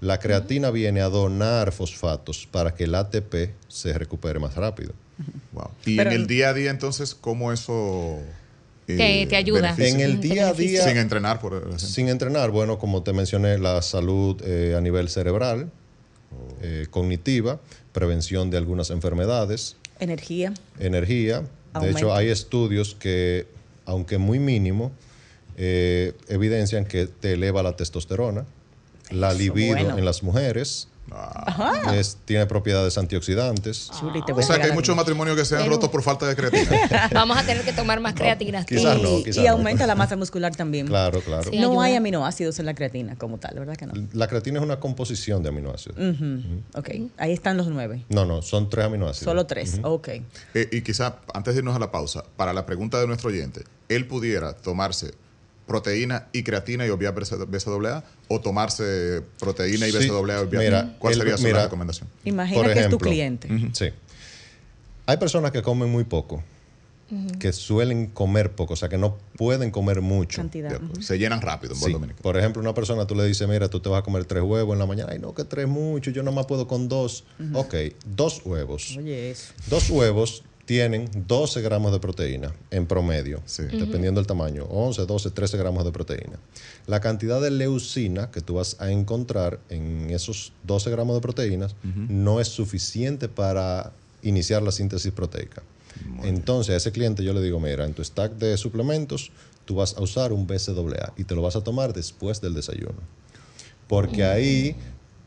Speaker 4: La creatina viene a donar fosfatos para que el ATP se recupere más rápido.
Speaker 1: Y en el día a día, entonces, ¿cómo eso
Speaker 3: te, eh, ayuda?
Speaker 4: En el día a día.
Speaker 1: Sin entrenar, por ejemplo.
Speaker 4: Sin entrenar, bueno, como te mencioné, la salud eh, a nivel cerebral, eh, cognitiva, prevención de algunas enfermedades.
Speaker 2: Energía.
Speaker 4: Energía. De hecho, hay estudios que, aunque muy mínimo, evidencian que te eleva la testosterona La libido en las mujeres tiene propiedades antioxidantes.
Speaker 1: o sea que hay muchos matrimonios que se han roto por falta de creatina. [laughs]
Speaker 3: Vamos a tener que tomar más creatina.
Speaker 4: quizás y, no,
Speaker 2: y aumenta la masa muscular también.
Speaker 4: Claro, claro.
Speaker 2: no hay aminoácidos en la creatina como tal, ¿verdad que no?
Speaker 4: La creatina es una composición de aminoácidos.
Speaker 2: Ok, ahí están los nueve.
Speaker 4: No, no, son tres aminoácidos.
Speaker 2: Solo tres, ok.
Speaker 1: Eh, y quizás, antes de irnos a la pausa, para la pregunta de nuestro oyente, él pudiera tomarse proteína y creatina y obviar BCAA o tomarse proteína y BCAA y obviar ¿Cuál sería su recomendación?
Speaker 2: Imagina que es tu cliente.
Speaker 4: Sí. Hay personas que comen muy poco, que suelen comer poco, o sea, que no pueden comer mucho.
Speaker 1: Cantidad. Se llenan rápido en sí.
Speaker 4: Por ejemplo, una persona tú le dices, mira, tú te vas a comer tres huevos en la mañana. Ay, no, que tres mucho, yo nomás puedo con dos. Ok, dos huevos.
Speaker 2: Oye, eso.
Speaker 4: Dos huevos tienen 12 gramos de proteína en promedio, dependiendo del tamaño, 11, 12, 13 gramos de proteína. La cantidad de leucina que tú vas a encontrar en esos 12 gramos de proteínas no es suficiente para iniciar la síntesis proteica. Entonces a ese cliente yo le digo, mira, en tu stack de suplementos tú vas a usar un BCAA y te lo vas a tomar después del desayuno. Porque ahí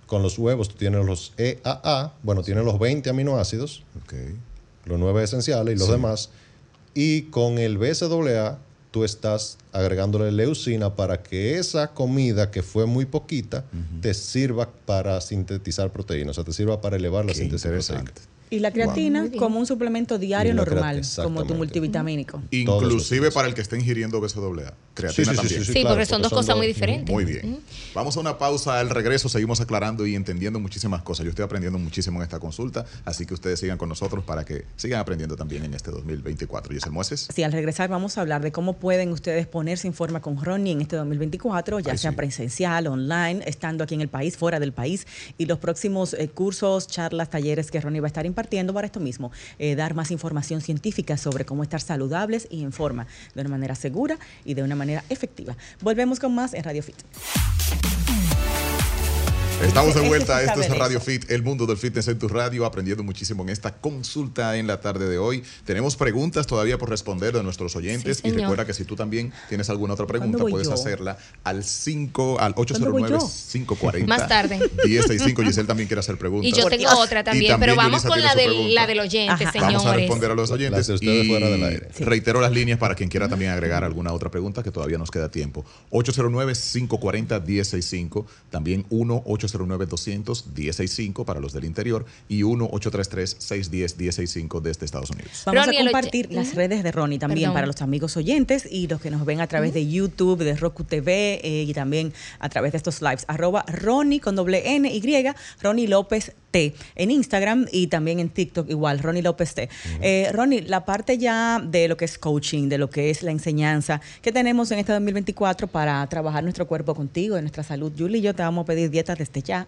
Speaker 4: con los huevos tú tienes los EAA, bueno, tienes los 20 aminoácidos. Okay los nueve esenciales y los demás. Y con el BCAA tú estás agregándole leucina para que esa comida que fue muy poquita te sirva para sintetizar proteínas, o sea, te sirva para elevar la síntesis proteica.
Speaker 2: Y la creatina como un suplemento diario normal, como tu multivitamínico.
Speaker 1: Inclusive para el que esté ingiriendo BCAA. Creatina también.
Speaker 3: Sí, porque son dos cosas muy diferentes.
Speaker 1: Muy bien. Vamos a una pausa. Al regreso seguimos aclarando y entendiendo muchísimas cosas. Yo estoy aprendiendo muchísimo en esta consulta, así que ustedes sigan con nosotros para que sigan aprendiendo también en este 2024. ¿Y es el Mueces?
Speaker 2: Sí, al regresar vamos a hablar de cómo pueden ustedes ponerse en forma con Ronnie en este 2024, ya sea presencial, online, estando aquí en el país, fuera del país, y los próximos eh, cursos, charlas, talleres que Ronnie va a estar impartiendo para esto mismo, eh, dar más información científica sobre cómo estar saludables y en forma de una manera segura y de una manera efectiva. Volvemos con más en Radio Fit.
Speaker 1: Estamos de vuelta. Esto es Radio Fit, el mundo del fitness en tu radio, aprendiendo muchísimo en esta consulta en la tarde de hoy. Tenemos preguntas todavía por responder de nuestros oyentes y recuerda que si tú también tienes alguna otra pregunta, puedes hacerla al 5 al 809 540
Speaker 3: Más tarde.
Speaker 1: 1065. Giselle también quiere hacer preguntas.
Speaker 3: Y yo tengo otra también, pero vamos con la del, la del oyente, señores.
Speaker 1: Vamos a responder a los oyentes.
Speaker 4: ustedes fuera del aire.
Speaker 1: Reitero las líneas para quien quiera también agregar alguna otra pregunta que todavía nos queda tiempo. 809 540 1065, también 1 809 809 200 1065 para los del interior y 1-833-610-1065 desde Estados Unidos.
Speaker 2: Vamos a compartir las redes de Ronnie también para los amigos oyentes y los que nos ven a través de YouTube, de Roku TV eh, y también a través de estos lives. Arroba Ronnie con doble N Y, Ronnie López T en Instagram y también en TikTok igual, Ronnie López T. Eh, Ronnie, la parte ya de lo que es coaching, de lo que es la enseñanza, ¿qué tenemos en este 2024 para trabajar nuestro cuerpo contigo, en nuestra salud? Julie y yo te vamos a pedir dietas desde ya.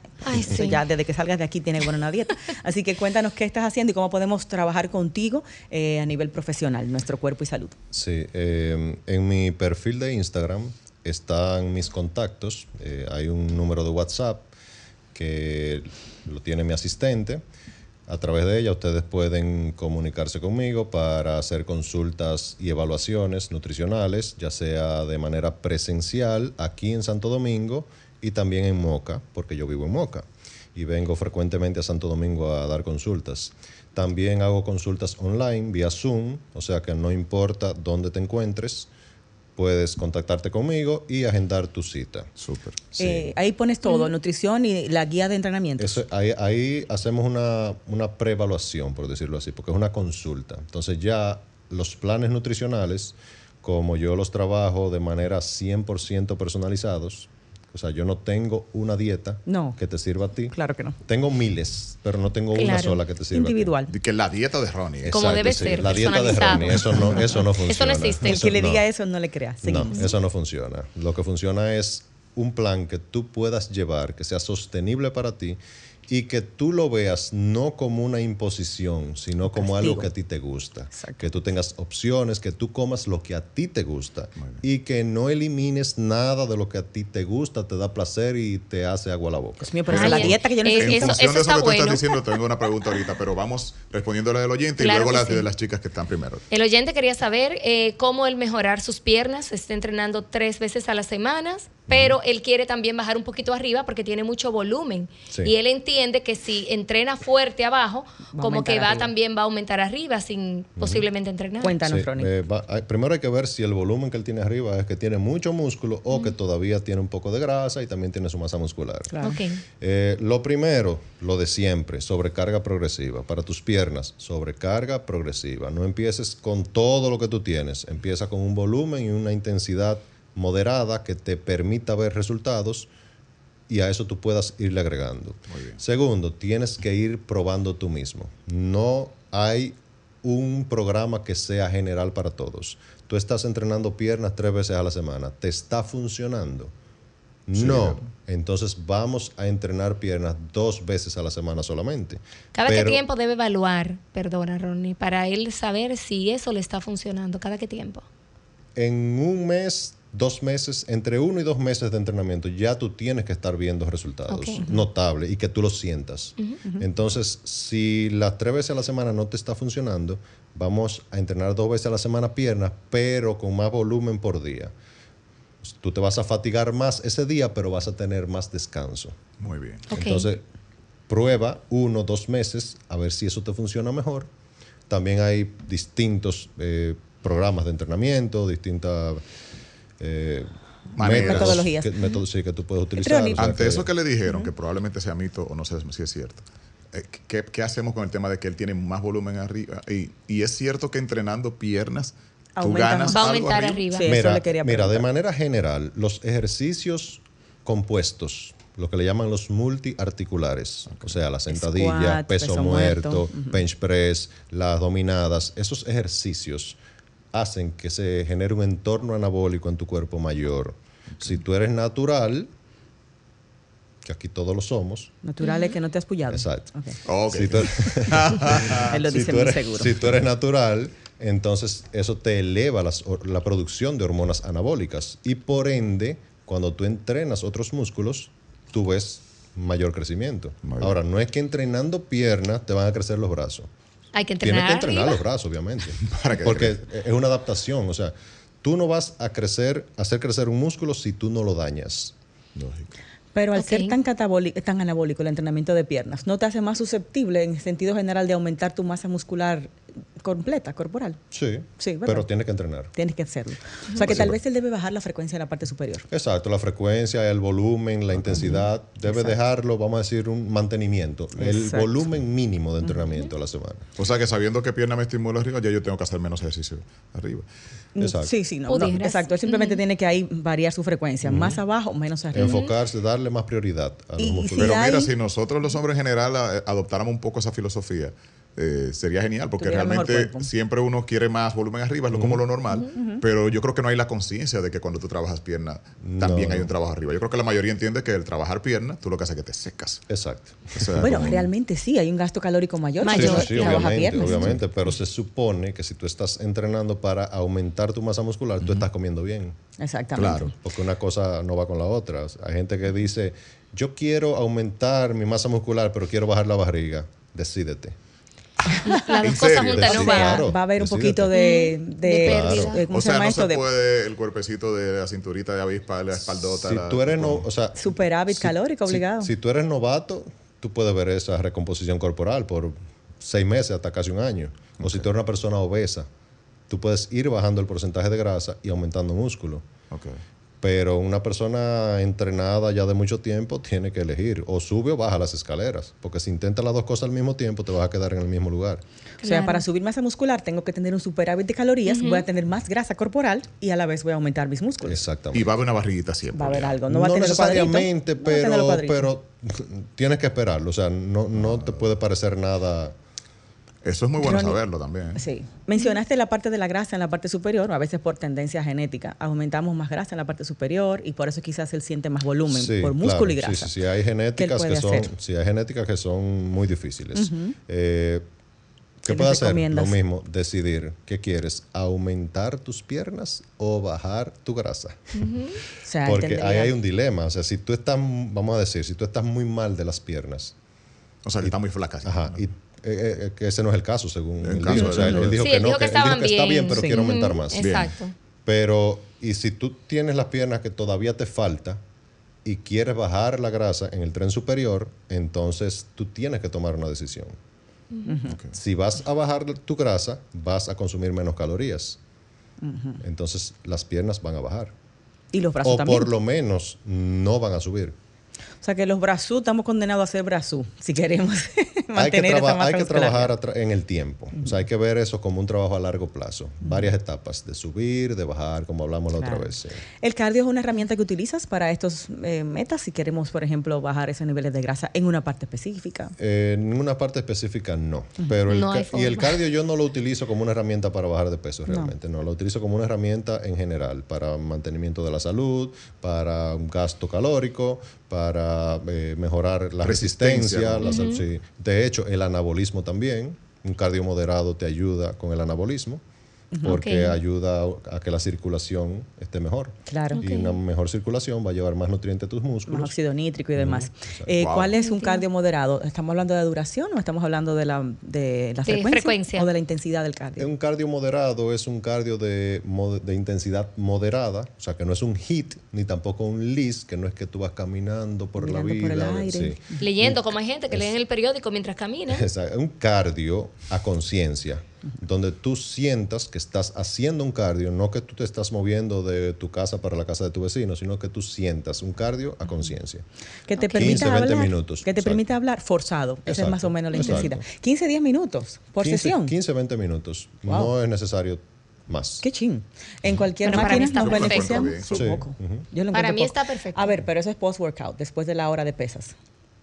Speaker 2: ya desde que salgas de aquí tienes buena una dieta. [laughs] Así que cuéntanos qué estás haciendo y cómo podemos trabajar contigo eh, a nivel profesional, nuestro cuerpo y salud.
Speaker 4: Sí, eh, en mi perfil de Instagram están mis contactos. hay un número de WhatsApp que lo tiene mi asistente. A través de ella ustedes pueden comunicarse conmigo para hacer consultas y evaluaciones nutricionales, ya sea de manera presencial aquí en Santo Domingo y también en Moca, porque yo vivo en Moca y vengo frecuentemente a Santo Domingo a dar consultas. También hago consultas online vía Zoom, o sea que no importa dónde te encuentres, puedes contactarte conmigo y agendar tu cita.
Speaker 1: Súper.
Speaker 2: Eh, ahí pones todo, nutrición y la guía de entrenamiento.
Speaker 4: ahí, hacemos una, una preevaluación, por decirlo así, porque es una consulta. Entonces ya los planes nutricionales, como yo los trabajo de manera 100% personalizados, o sea, yo no tengo una dieta que te sirva a ti.
Speaker 2: Claro que no.
Speaker 4: Tengo miles, pero no tengo una sola que te sirva.
Speaker 2: Individual.
Speaker 1: Que la dieta de Ronnie.
Speaker 3: Como debe ser.
Speaker 4: La dieta de Ronnie, eso no, eso no funciona.
Speaker 3: Eso no existe.
Speaker 2: El que le diga eso no le creas.
Speaker 4: No, eso no funciona. Lo que funciona es un plan que tú puedas llevar, que sea sostenible para ti y que tú lo veas no como una imposición, sino como algo que a ti te gusta. Que tú tengas opciones, que tú comas lo que a ti te gusta y que no elimines nada de lo que a ti te gusta, te da placer y te hace agua a la boca.
Speaker 2: pero la dieta que yo necesito.
Speaker 1: En función de eso que tú estás diciendo, tengo una pregunta ahorita, pero vamos respondiéndole del oyente y luego la de las chicas que están primero.
Speaker 3: El oyente quería saber eh, cómo el mejorar sus piernas, se está entrenando tres veces a la semana, pero él quiere también bajar un poquito arriba porque tiene mucho volumen. Y él entiende que si entrena fuerte abajo, como que va también va a aumentar arriba sin posiblemente entrenar.
Speaker 2: Cuéntanos, Ronnie.
Speaker 4: Eh, primero hay que ver si el volumen que él tiene arriba es que tiene mucho músculo o que todavía tiene un poco de grasa y también tiene su masa muscular. Eh, lo primero, lo de siempre, sobrecarga progresiva. Para tus piernas, sobrecarga progresiva. No empieces con todo lo que tú tienes. Empieza con un volumen y una intensidad moderada que te permita ver resultados y a eso tú puedas irle agregando. Segundo, tienes que ir probando tú mismo. No hay un programa que sea general para todos. Tú estás entrenando piernas tres veces a la semana. ¿Te está funcionando? no. Entonces vamos a entrenar piernas dos veces a la semana solamente.
Speaker 3: ¿Cada qué tiempo debe evaluar, perdona Ronnie, para él saber si eso le está funcionando? ¿Cada qué tiempo?
Speaker 4: En un mes dos meses, entre uno y dos meses de entrenamiento, ya tú tienes que estar viendo resultados notables y que tú los sientas. Entonces, si las tres veces a la semana no te está funcionando, vamos a entrenar dos veces a la semana piernas, pero con más volumen por día. Tú te vas a fatigar más ese día, pero vas a tener más descanso.
Speaker 1: Muy bien.
Speaker 4: Entonces, prueba uno, dos meses, a ver si eso te funciona mejor. También hay distintos eh, programas de entrenamiento, distintas eh,
Speaker 2: metodologías.
Speaker 4: Que, métodos, sí, que tú puedes utilizar.
Speaker 1: Ante eso que le dijeron, que probablemente sea mito o no sé si es cierto, eh, ¿qué, hacemos con el tema de que él tiene más volumen arriba? Y, es cierto que entrenando piernas, tú ganas
Speaker 3: Va a aumentar arriba.
Speaker 4: mira, de manera general, los ejercicios compuestos, lo que le llaman los multiarticulares, o sea, la sentadilla, peso, muerto, bench press, las dominadas, esos ejercicios hacen que se genere un entorno anabólico en tu cuerpo mayor. Si tú eres natural, que aquí todos lo somos.
Speaker 2: Natural es que no te has pullado.
Speaker 4: Exacto.
Speaker 1: Si, tú, [laughs]
Speaker 2: Él lo dice muy seguro.
Speaker 4: si tú eres natural, entonces eso te eleva la producción de hormonas anabólicas. Y por ende, cuando tú entrenas otros músculos, tú ves mayor crecimiento. Ahora, no es que entrenando piernas te van a crecer los brazos.
Speaker 3: Hay que entrenar.
Speaker 4: Tienes que entrenar los brazos, obviamente. [laughs] porque es una adaptación. O sea, tú no vas a crecer, a hacer crecer un músculo si tú no lo dañas.
Speaker 2: Lógico. Pero al ser tan catabólico, tan anabólico el entrenamiento de piernas, ¿no te hace más susceptible en el sentido general de aumentar tu masa muscular completa, corporal?
Speaker 4: Sí, sí pero tienes que entrenar.
Speaker 2: Tienes que hacerlo. O sea que tal vez él debe bajar la frecuencia en la parte superior.
Speaker 4: Exacto, la frecuencia, el volumen, la intensidad, debe dejarlo, vamos a decir, un mantenimiento, el volumen mínimo de entrenamiento a la semana.
Speaker 1: O sea que sabiendo que pierna me estimula arriba, ya yo tengo que hacer menos ejercicio arriba.
Speaker 2: Mm, exacto. Sí, sí, no, exacto. Él simplemente tiene que ahí variar su frecuencia, más abajo, menos arriba.
Speaker 4: Enfocarse, darle más prioridad a los músculos.
Speaker 1: Pero mira, si nosotros los hombres en general eh, adoptáramos un poco esa filosofía, eh, sería genial, porque realmente siempre uno quiere más volumen arriba, es como lo normal, pero yo creo que no hay la conciencia de que cuando tú trabajas pierna también hay un trabajo arriba. Yo creo que la mayoría entiende que el trabajar pierna, tú lo que haces es que te secas.
Speaker 4: Exacto.
Speaker 2: bueno, realmente sí, hay un gasto calórico mayor.
Speaker 4: mayor. Sí, obviamente, obviamente, pero se supone que si tú estás entrenando para aumentar tu masa muscular, tú estás comiendo bien.
Speaker 2: Exactamente.
Speaker 4: Claro. Porque una cosa no va con la otra. hay gente que dice, yo quiero aumentar mi masa muscular, pero quiero bajar la barriga. Decídete.
Speaker 3: Las dos cosas juntas no
Speaker 2: va, va a haber un poquito de, de,
Speaker 1: o sea, no se puede el cuerpecito de la cinturita de avispa, la espaldota.
Speaker 4: Si tú eres no, o sea,
Speaker 2: superávit calórico obligado.
Speaker 4: Si, tú eres novato, tú puedes ver esa recomposición corporal por seis meses hasta casi un año. O si tú eres una persona obesa, tú puedes ir bajando el porcentaje de grasa y aumentando músculo.
Speaker 1: Okay.
Speaker 4: Pero una persona entrenada ya de mucho tiempo tiene que elegir o sube o baja las escaleras, porque si intentas las dos cosas al mismo tiempo te vas a quedar en el mismo lugar.
Speaker 2: O sea, para subir masa muscular tengo que tener un superávit de calorías, voy a tener más grasa corporal y a la vez voy a aumentar mis músculos.
Speaker 4: Exactamente.
Speaker 1: Y va a haber una barriguita siempre.
Speaker 2: Va a haber algo. No, va a
Speaker 4: tener necesariamente, pero, pero tienes que esperarlo. O sea, no, no te puede parecer nada
Speaker 1: eso es muy bueno saberlo también.
Speaker 2: Sí. Mencionaste la parte de la grasa en la parte superior, a veces por tendencia genética. Aumentamos más grasa en la parte superior y por eso quizás él siente más volumen, por músculo y grasa.
Speaker 4: Sí, sí, sí, hay genéticas que, son, sí, hay genéticas que son muy difíciles. Eh, ¿Qué, puede hacer? Lo mismo, decidir qué quieres, aumentar tus piernas o bajar tu grasa. [laughs] Porque ahí hay un dilema. O sea, si tú estás, vamos a decir, si tú estás muy mal de las piernas.
Speaker 1: O sea, que está muy flaca.
Speaker 4: Ajá. Y eh, eh, que ese no es el caso, según el él dijo. O sea, él, dijo que no, que, está bien, pero quiere aumentar más.
Speaker 3: Exacto.
Speaker 4: Pero, y si tú tienes las piernas que todavía te falta y quieres bajar la grasa en el tren superior, entonces tú tienes que tomar una decisión. Si vas a bajar tu grasa, vas a consumir menos calorías. Entonces las piernas van a bajar.
Speaker 2: Y los brazos
Speaker 4: o por lo menos no van a subir.
Speaker 2: O sea que los brazos estamos condenados a ser brazos, si queremos mantener [laughs] hay que, esa
Speaker 4: hay que trabajar en el tiempo. O sea, hay que ver eso como un trabajo a largo plazo. Varias etapas, de subir, de bajar, como hablamos la otra vez.
Speaker 2: ¿El cardio es una herramienta que utilizas para estos eh, metas? Si queremos, por ejemplo, bajar esos niveles de grasa en una parte específica.
Speaker 4: en una parte específica no. Pero el, y el cardio yo no lo utilizo como una herramienta para bajar de peso realmente. No. no, lo utilizo como una herramienta en general para mantenimiento de la salud, para un gasto calórico, para eh, mejorar la resistencia. De hecho, el anabolismo también. Un cardio moderado te ayuda con el anabolismo porque ayuda a que la circulación esté mejor.
Speaker 2: Claro.
Speaker 4: Y una mejor circulación va a llevar más nutrientes a tus músculos.
Speaker 2: Más óxido nítrico y demás. Eh, ¿Cuál es un cardio moderado? ¿Estamos hablando de duración o estamos hablando de la, de la frecuencia, o de la intensidad del cardio?
Speaker 4: Un cardio moderado es un cardio de, de intensidad moderada, o sea, que no es un hit ni tampoco un list, que no es que tú vas caminando por la vida. Por el
Speaker 3: aire. Leyendo, como hay gente que lee en el periódico mientras camina. [laughs]
Speaker 4: Exacto. Un cardio a conciencia donde tú sientas que estás haciendo un cardio, no que tú te estás moviendo de tu casa para la casa de tu vecino, sino que tú sientas un cardio a conciencia.
Speaker 2: Que te permita 15, 20 minutos. Que te permite hablar forzado. Esa es más o menos la intensidad. 15, 10 minutos por sesión.
Speaker 4: 15, 20 minutos. No es necesario más.
Speaker 2: Qué ching. En cualquier máquina nos beneficiamos
Speaker 3: sí. poco. para mí está perfecto.
Speaker 2: A ver, pero eso es post-workout, después de la hora de pesas.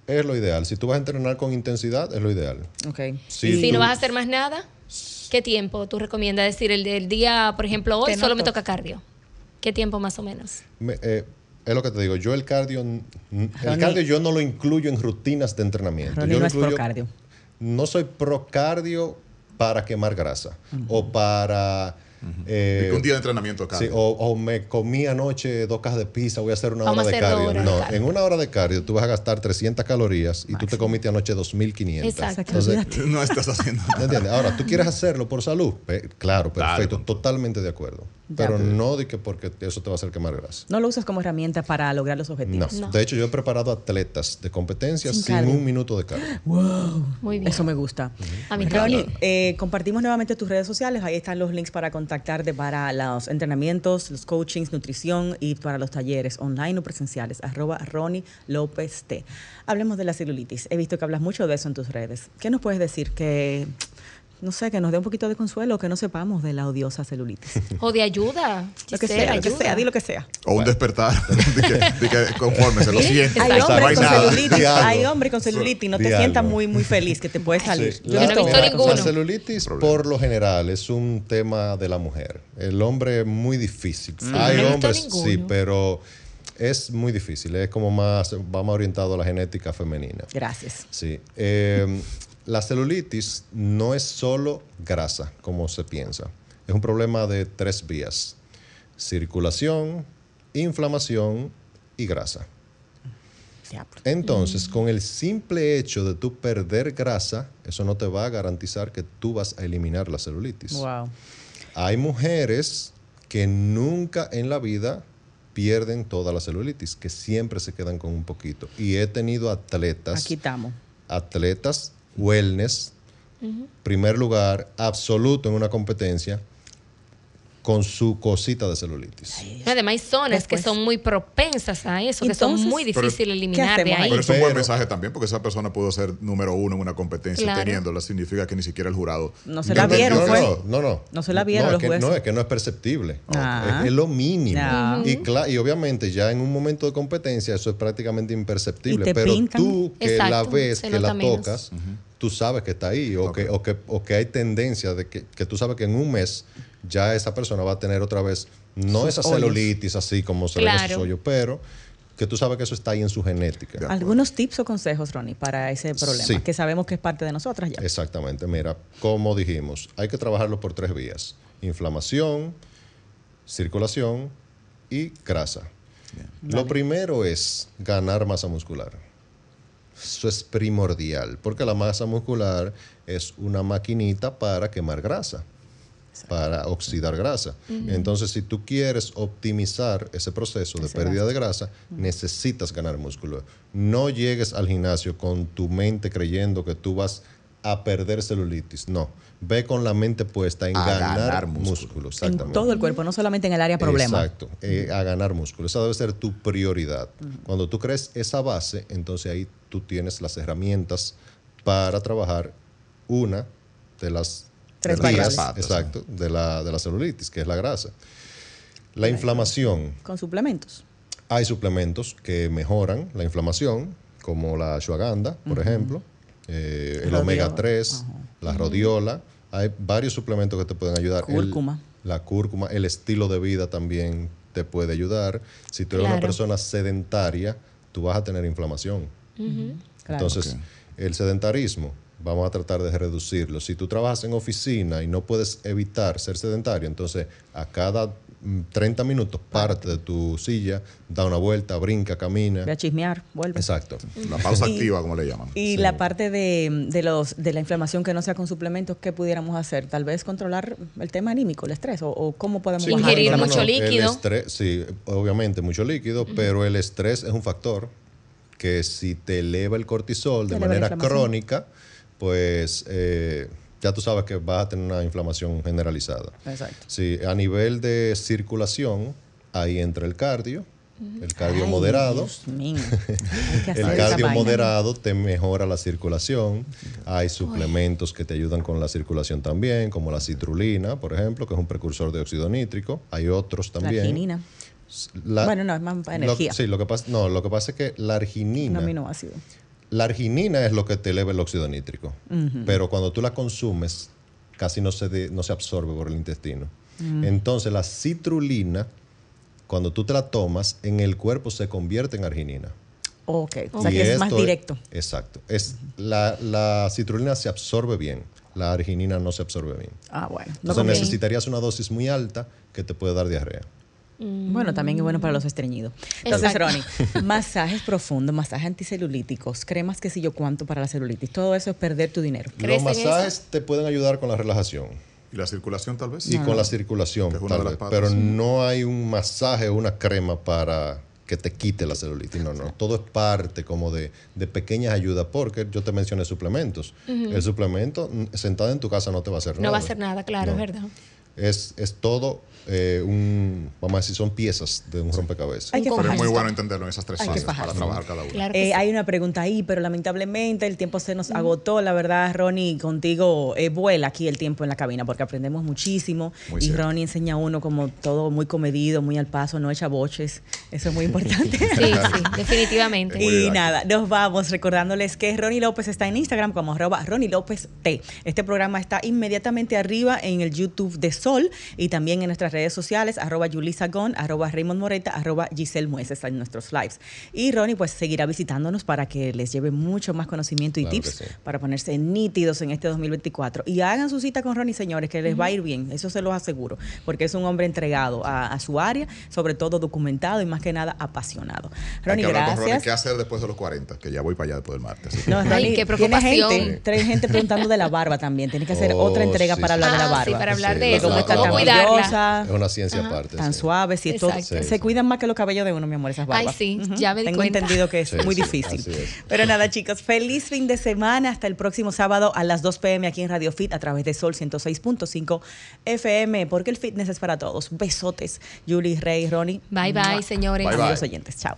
Speaker 4: Es lo ideal. Si tú vas a entrenar con intensidad, es lo ideal.
Speaker 2: Ok.
Speaker 3: Si, no vas a hacer más nada, ¿Qué tiempo tú recomiendas? decir, el del día, por ejemplo, hoy solo me toca cardio. ¿Qué tiempo más o menos?
Speaker 4: Eh, es lo que te digo, yo el cardio, el cardio yo no lo incluyo en rutinas de entrenamiento. yo
Speaker 2: no es pro cardio.
Speaker 4: No soy pro cardio para quemar grasa o para
Speaker 1: eh, un día de entrenamiento acá.
Speaker 4: Sí, o, me comí anoche dos cajas de pizza, voy a hacer una hora de cardio. no, en una hora de cardio tú vas a gastar 300 calorías y tú te comiste anoche 2500.
Speaker 3: Exacto. [laughs]
Speaker 1: no estás haciendo
Speaker 4: nada. ¿Entiendes? Ahora, ¿tú quieres hacerlo por salud? claro, perfecto, totalmente de acuerdo. Pero no de que porque eso te va a hacer quemar grasa.
Speaker 2: No lo usas como herramienta para lograr los objetivos.
Speaker 4: No. De hecho, yo he preparado atletas de competencia sin, un minuto de cardio.
Speaker 2: Wow. Muy bien. Eso me gusta. A mí Ronnie, eh, compartimos nuevamente tus redes sociales. Ahí están los links para contactar contactarte para los entrenamientos, los coachings, nutrición y para los talleres online o presenciales. Arroba Ronnie López T. Hablemos de la celulitis. He visto que hablas mucho de eso en tus redes. ¿Qué nos puedes decir? Que no sé, que nos dé un poquito de consuelo, que no sepamos de la odiosa celulitis. [laughs]
Speaker 3: O de ayuda.
Speaker 2: Lo que sea, lo que sea, di lo que sea.
Speaker 1: O un despertar, [laughs] de que, conforme se lo siente.
Speaker 2: Hay hombres con celulitis, hay hombres con celulitis, no te sientas muy, muy feliz, que te puede salir.
Speaker 4: La, celulitis, por lo general, es un tema de la mujer. El hombre es muy difícil. Hay hombres, sí, pero es muy difícil. Es como más, va más orientado a la genética femenina.
Speaker 2: Gracias.
Speaker 4: Sí. Eh, la celulitis no es solo grasa, como se piensa. Es un problema de tres vías. Circulación, inflamación y grasa. Entonces, con el simple hecho de tú perder grasa, eso no te va a garantizar que tú vas a eliminar la celulitis. Hay mujeres que nunca en la vida pierden toda la celulitis, que siempre se quedan con un poquito. Y he tenido atletas.
Speaker 2: Aquí estamos.
Speaker 4: Atletas wellness, primer lugar absoluto en una competencia, con su cosita de celulitis.
Speaker 3: Además hay zonas que son muy propensas a eso, que son muy difíciles de eliminar de ahí.
Speaker 1: Pero es un buen mensaje también, porque esa persona pudo ser número uno en una competencia teniéndola, significa que ni siquiera el jurado...
Speaker 2: No se la vieron,
Speaker 4: no,
Speaker 2: fue.
Speaker 4: No, no,
Speaker 2: no. se la vieron
Speaker 4: no,
Speaker 2: los jueces.
Speaker 4: no, es que no es perceptible. Ah. Es, lo mínimo. Y, y obviamente ya en un momento de competencia eso es prácticamente imperceptible. Pero tú que la ves, que la tocas tú sabes que está ahí o, que, o, que, o que hay tendencia de que, que, tú sabes que en un mes ya esa persona va a tener otra vez, no esa celulitis así como se claro. ve pero que tú sabes que eso está ahí en su genética.
Speaker 2: ¿Algunos tips o consejos, Ronnie, para ese problema? Que sabemos que es parte de nosotras ya.
Speaker 4: Exactamente. Mira, como dijimos, hay que trabajarlo por tres vías. Inflamación, circulación y grasa. Lo primero es ganar masa muscular. Eso es primordial, porque la masa muscular es una maquinita para quemar grasa. Para oxidar grasa. Entonces, si tú quieres optimizar ese proceso de pérdida de grasa, necesitas ganar músculo. No llegues al gimnasio con tu mente creyendo que tú vas a perder celulitis. No. Ve con la mente puesta en ganar, músculo.
Speaker 2: En todo el cuerpo, no solamente en el área problema.
Speaker 4: Exacto. Eh, a ganar músculo. Esa debe ser tu prioridad. Cuando tú crees esa base, entonces ahí tú tienes las herramientas para trabajar una de las
Speaker 2: Tres
Speaker 4: vías, exacto, de la, de la celulitis, que es la grasa. La inflamación.
Speaker 2: Con suplementos.
Speaker 4: Hay suplementos que mejoran la inflamación, como la ashwagandha, por ejemplo, eh, el omega 3, la rodiola. Hay varios suplementos que te pueden ayudar.
Speaker 2: Cúrcuma.
Speaker 4: la cúrcuma, el estilo de vida también te puede ayudar. Si tú eres una persona sedentaria, tú vas a tener inflamación. Entonces, el sedentarismo, vamos a tratar de reducirlo. Si tú trabajas en oficina y no puedes evitar ser sedentario, entonces a cada 30 mm, minutos parte de tu silla, da una vuelta, brinca, camina.
Speaker 2: Ve a chismear, vuelve.
Speaker 4: Exacto.
Speaker 1: La pausa [laughs] activa, como le llaman.
Speaker 2: Y la parte de, los, de la inflamación que no sea con suplementos, ¿qué pudiéramos hacer? Tal vez controlar el tema anímico, el estrés, o, cómo podemos
Speaker 3: sí, Ingerir mucho líquido.
Speaker 4: sí, obviamente mucho líquido, pero el estrés es un factor que si te eleva el cortisol de manera crónica, pues eh, ya tú sabes que vas a tener una inflamación generalizada.
Speaker 2: Exacto.
Speaker 4: Sí, a nivel de circulación, ahí entra el cardio, el cardio moderado. [laughs] el cardio moderado te mejora la circulación. Hay suplementos que te ayudan con la circulación también, como la citrulina, por ejemplo, que es un precursor de óxido nítrico. Hay otros también. La
Speaker 2: arginina. bueno, no, es más energía.
Speaker 4: sí, lo que pasa, no, lo que pasa es que la arginina.
Speaker 2: Un aminoácido
Speaker 4: la arginina es lo que te eleva el óxido nítrico, pero cuando tú la consumes casi no se, no se absorbe por el intestino. Mm. Entonces la citrulina, cuando tú te la tomas, en el cuerpo se convierte en arginina.
Speaker 2: Ok, o sea que es más directo.
Speaker 4: exacto. Es, la, la, citrulina se absorbe bien, la arginina no se absorbe bien.
Speaker 2: Ah, bueno.
Speaker 4: Entonces necesitarías una dosis muy alta que te puede dar diarrea.
Speaker 2: Bueno, también es bueno para los estreñidos. Entonces, Ronnie, masajes profundos, masajes anticelulíticos, cremas que sé yo cuánto para la celulitis. Todo eso es perder tu dinero.
Speaker 4: Los masajes te pueden ayudar con la relajación.
Speaker 1: ¿Y la circulación tal vez?
Speaker 4: Y con la circulación, tal vez. Pero no hay un masaje o una crema para que te quite la celulitis. No, no. Todo es parte como de, de pequeñas ayudas, porque yo te mencioné suplementos. El suplemento sentado en tu casa no te va a hacer nada.
Speaker 3: No va a hacer nada, claro, es verdad.
Speaker 4: Es, es todo eh, un, vamos a decir, son piezas de un rompecabezas.
Speaker 1: Hay que pero es muy bueno entenderlo en esas tres fases para trabajar cada uno.
Speaker 2: Eh, hay una pregunta ahí, pero lamentablemente el tiempo se nos agotó. La verdad, Ronnie, contigo eh, vuela aquí el tiempo en la cabina porque aprendemos muchísimo. y Ronnie enseña a uno como todo muy comedido, muy al paso, no echa boches. Eso es muy importante. [laughs] sí,
Speaker 3: sí, [laughs] definitivamente.
Speaker 2: Y nada, nos vamos recordándoles que Ronnie López está en Instagram como arroba Ronnie López T. Este programa está inmediatamente arriba en el YouTube de Sol y también en nuestras redes sociales, arroba Yulisa Gon, arroba Raymond Moreta, arroba Giselle Mueces en nuestros lives. Y Ronnie pues seguirá visitándonos para que les lleve mucho más conocimiento y tips para ponerse nítidos en este 2024. Y hagan su cita con Ronnie, señores, que les va a ir bien, eso se los aseguro, porque es un hombre entregado a, su área, sobre todo documentado y más que nada apasionado. Ronnie, gracias.
Speaker 1: ¿Qué hacer después de los 40? Que ya voy para allá después del martes.
Speaker 3: No, Ronnie, qué preocupación.
Speaker 2: Tiene gente, gente preguntando de la barba también. Tiene que hacer otra oh, entrega para hablar de la barba.
Speaker 3: Sí, para hablar de
Speaker 2: eso. Cómo cuidarla.
Speaker 4: Es una ciencia aparte.
Speaker 2: Tan suaves y todo. se cuidan más que los cabellos de uno, mi amor, esas barbas.
Speaker 3: Ay, sí, ya me
Speaker 2: Tengo entendido que es muy difícil. Pero nada, chicos, feliz fin de semana. Hasta el próximo sábado a las 2 pm aquí en Radio Fit a través de Sol 106.5 FM, porque el fitness es para todos. Besotes, Julie, Rey, Ronnie.
Speaker 3: Bye, bye, señores.
Speaker 2: Bye, bye. oyentes. Chao.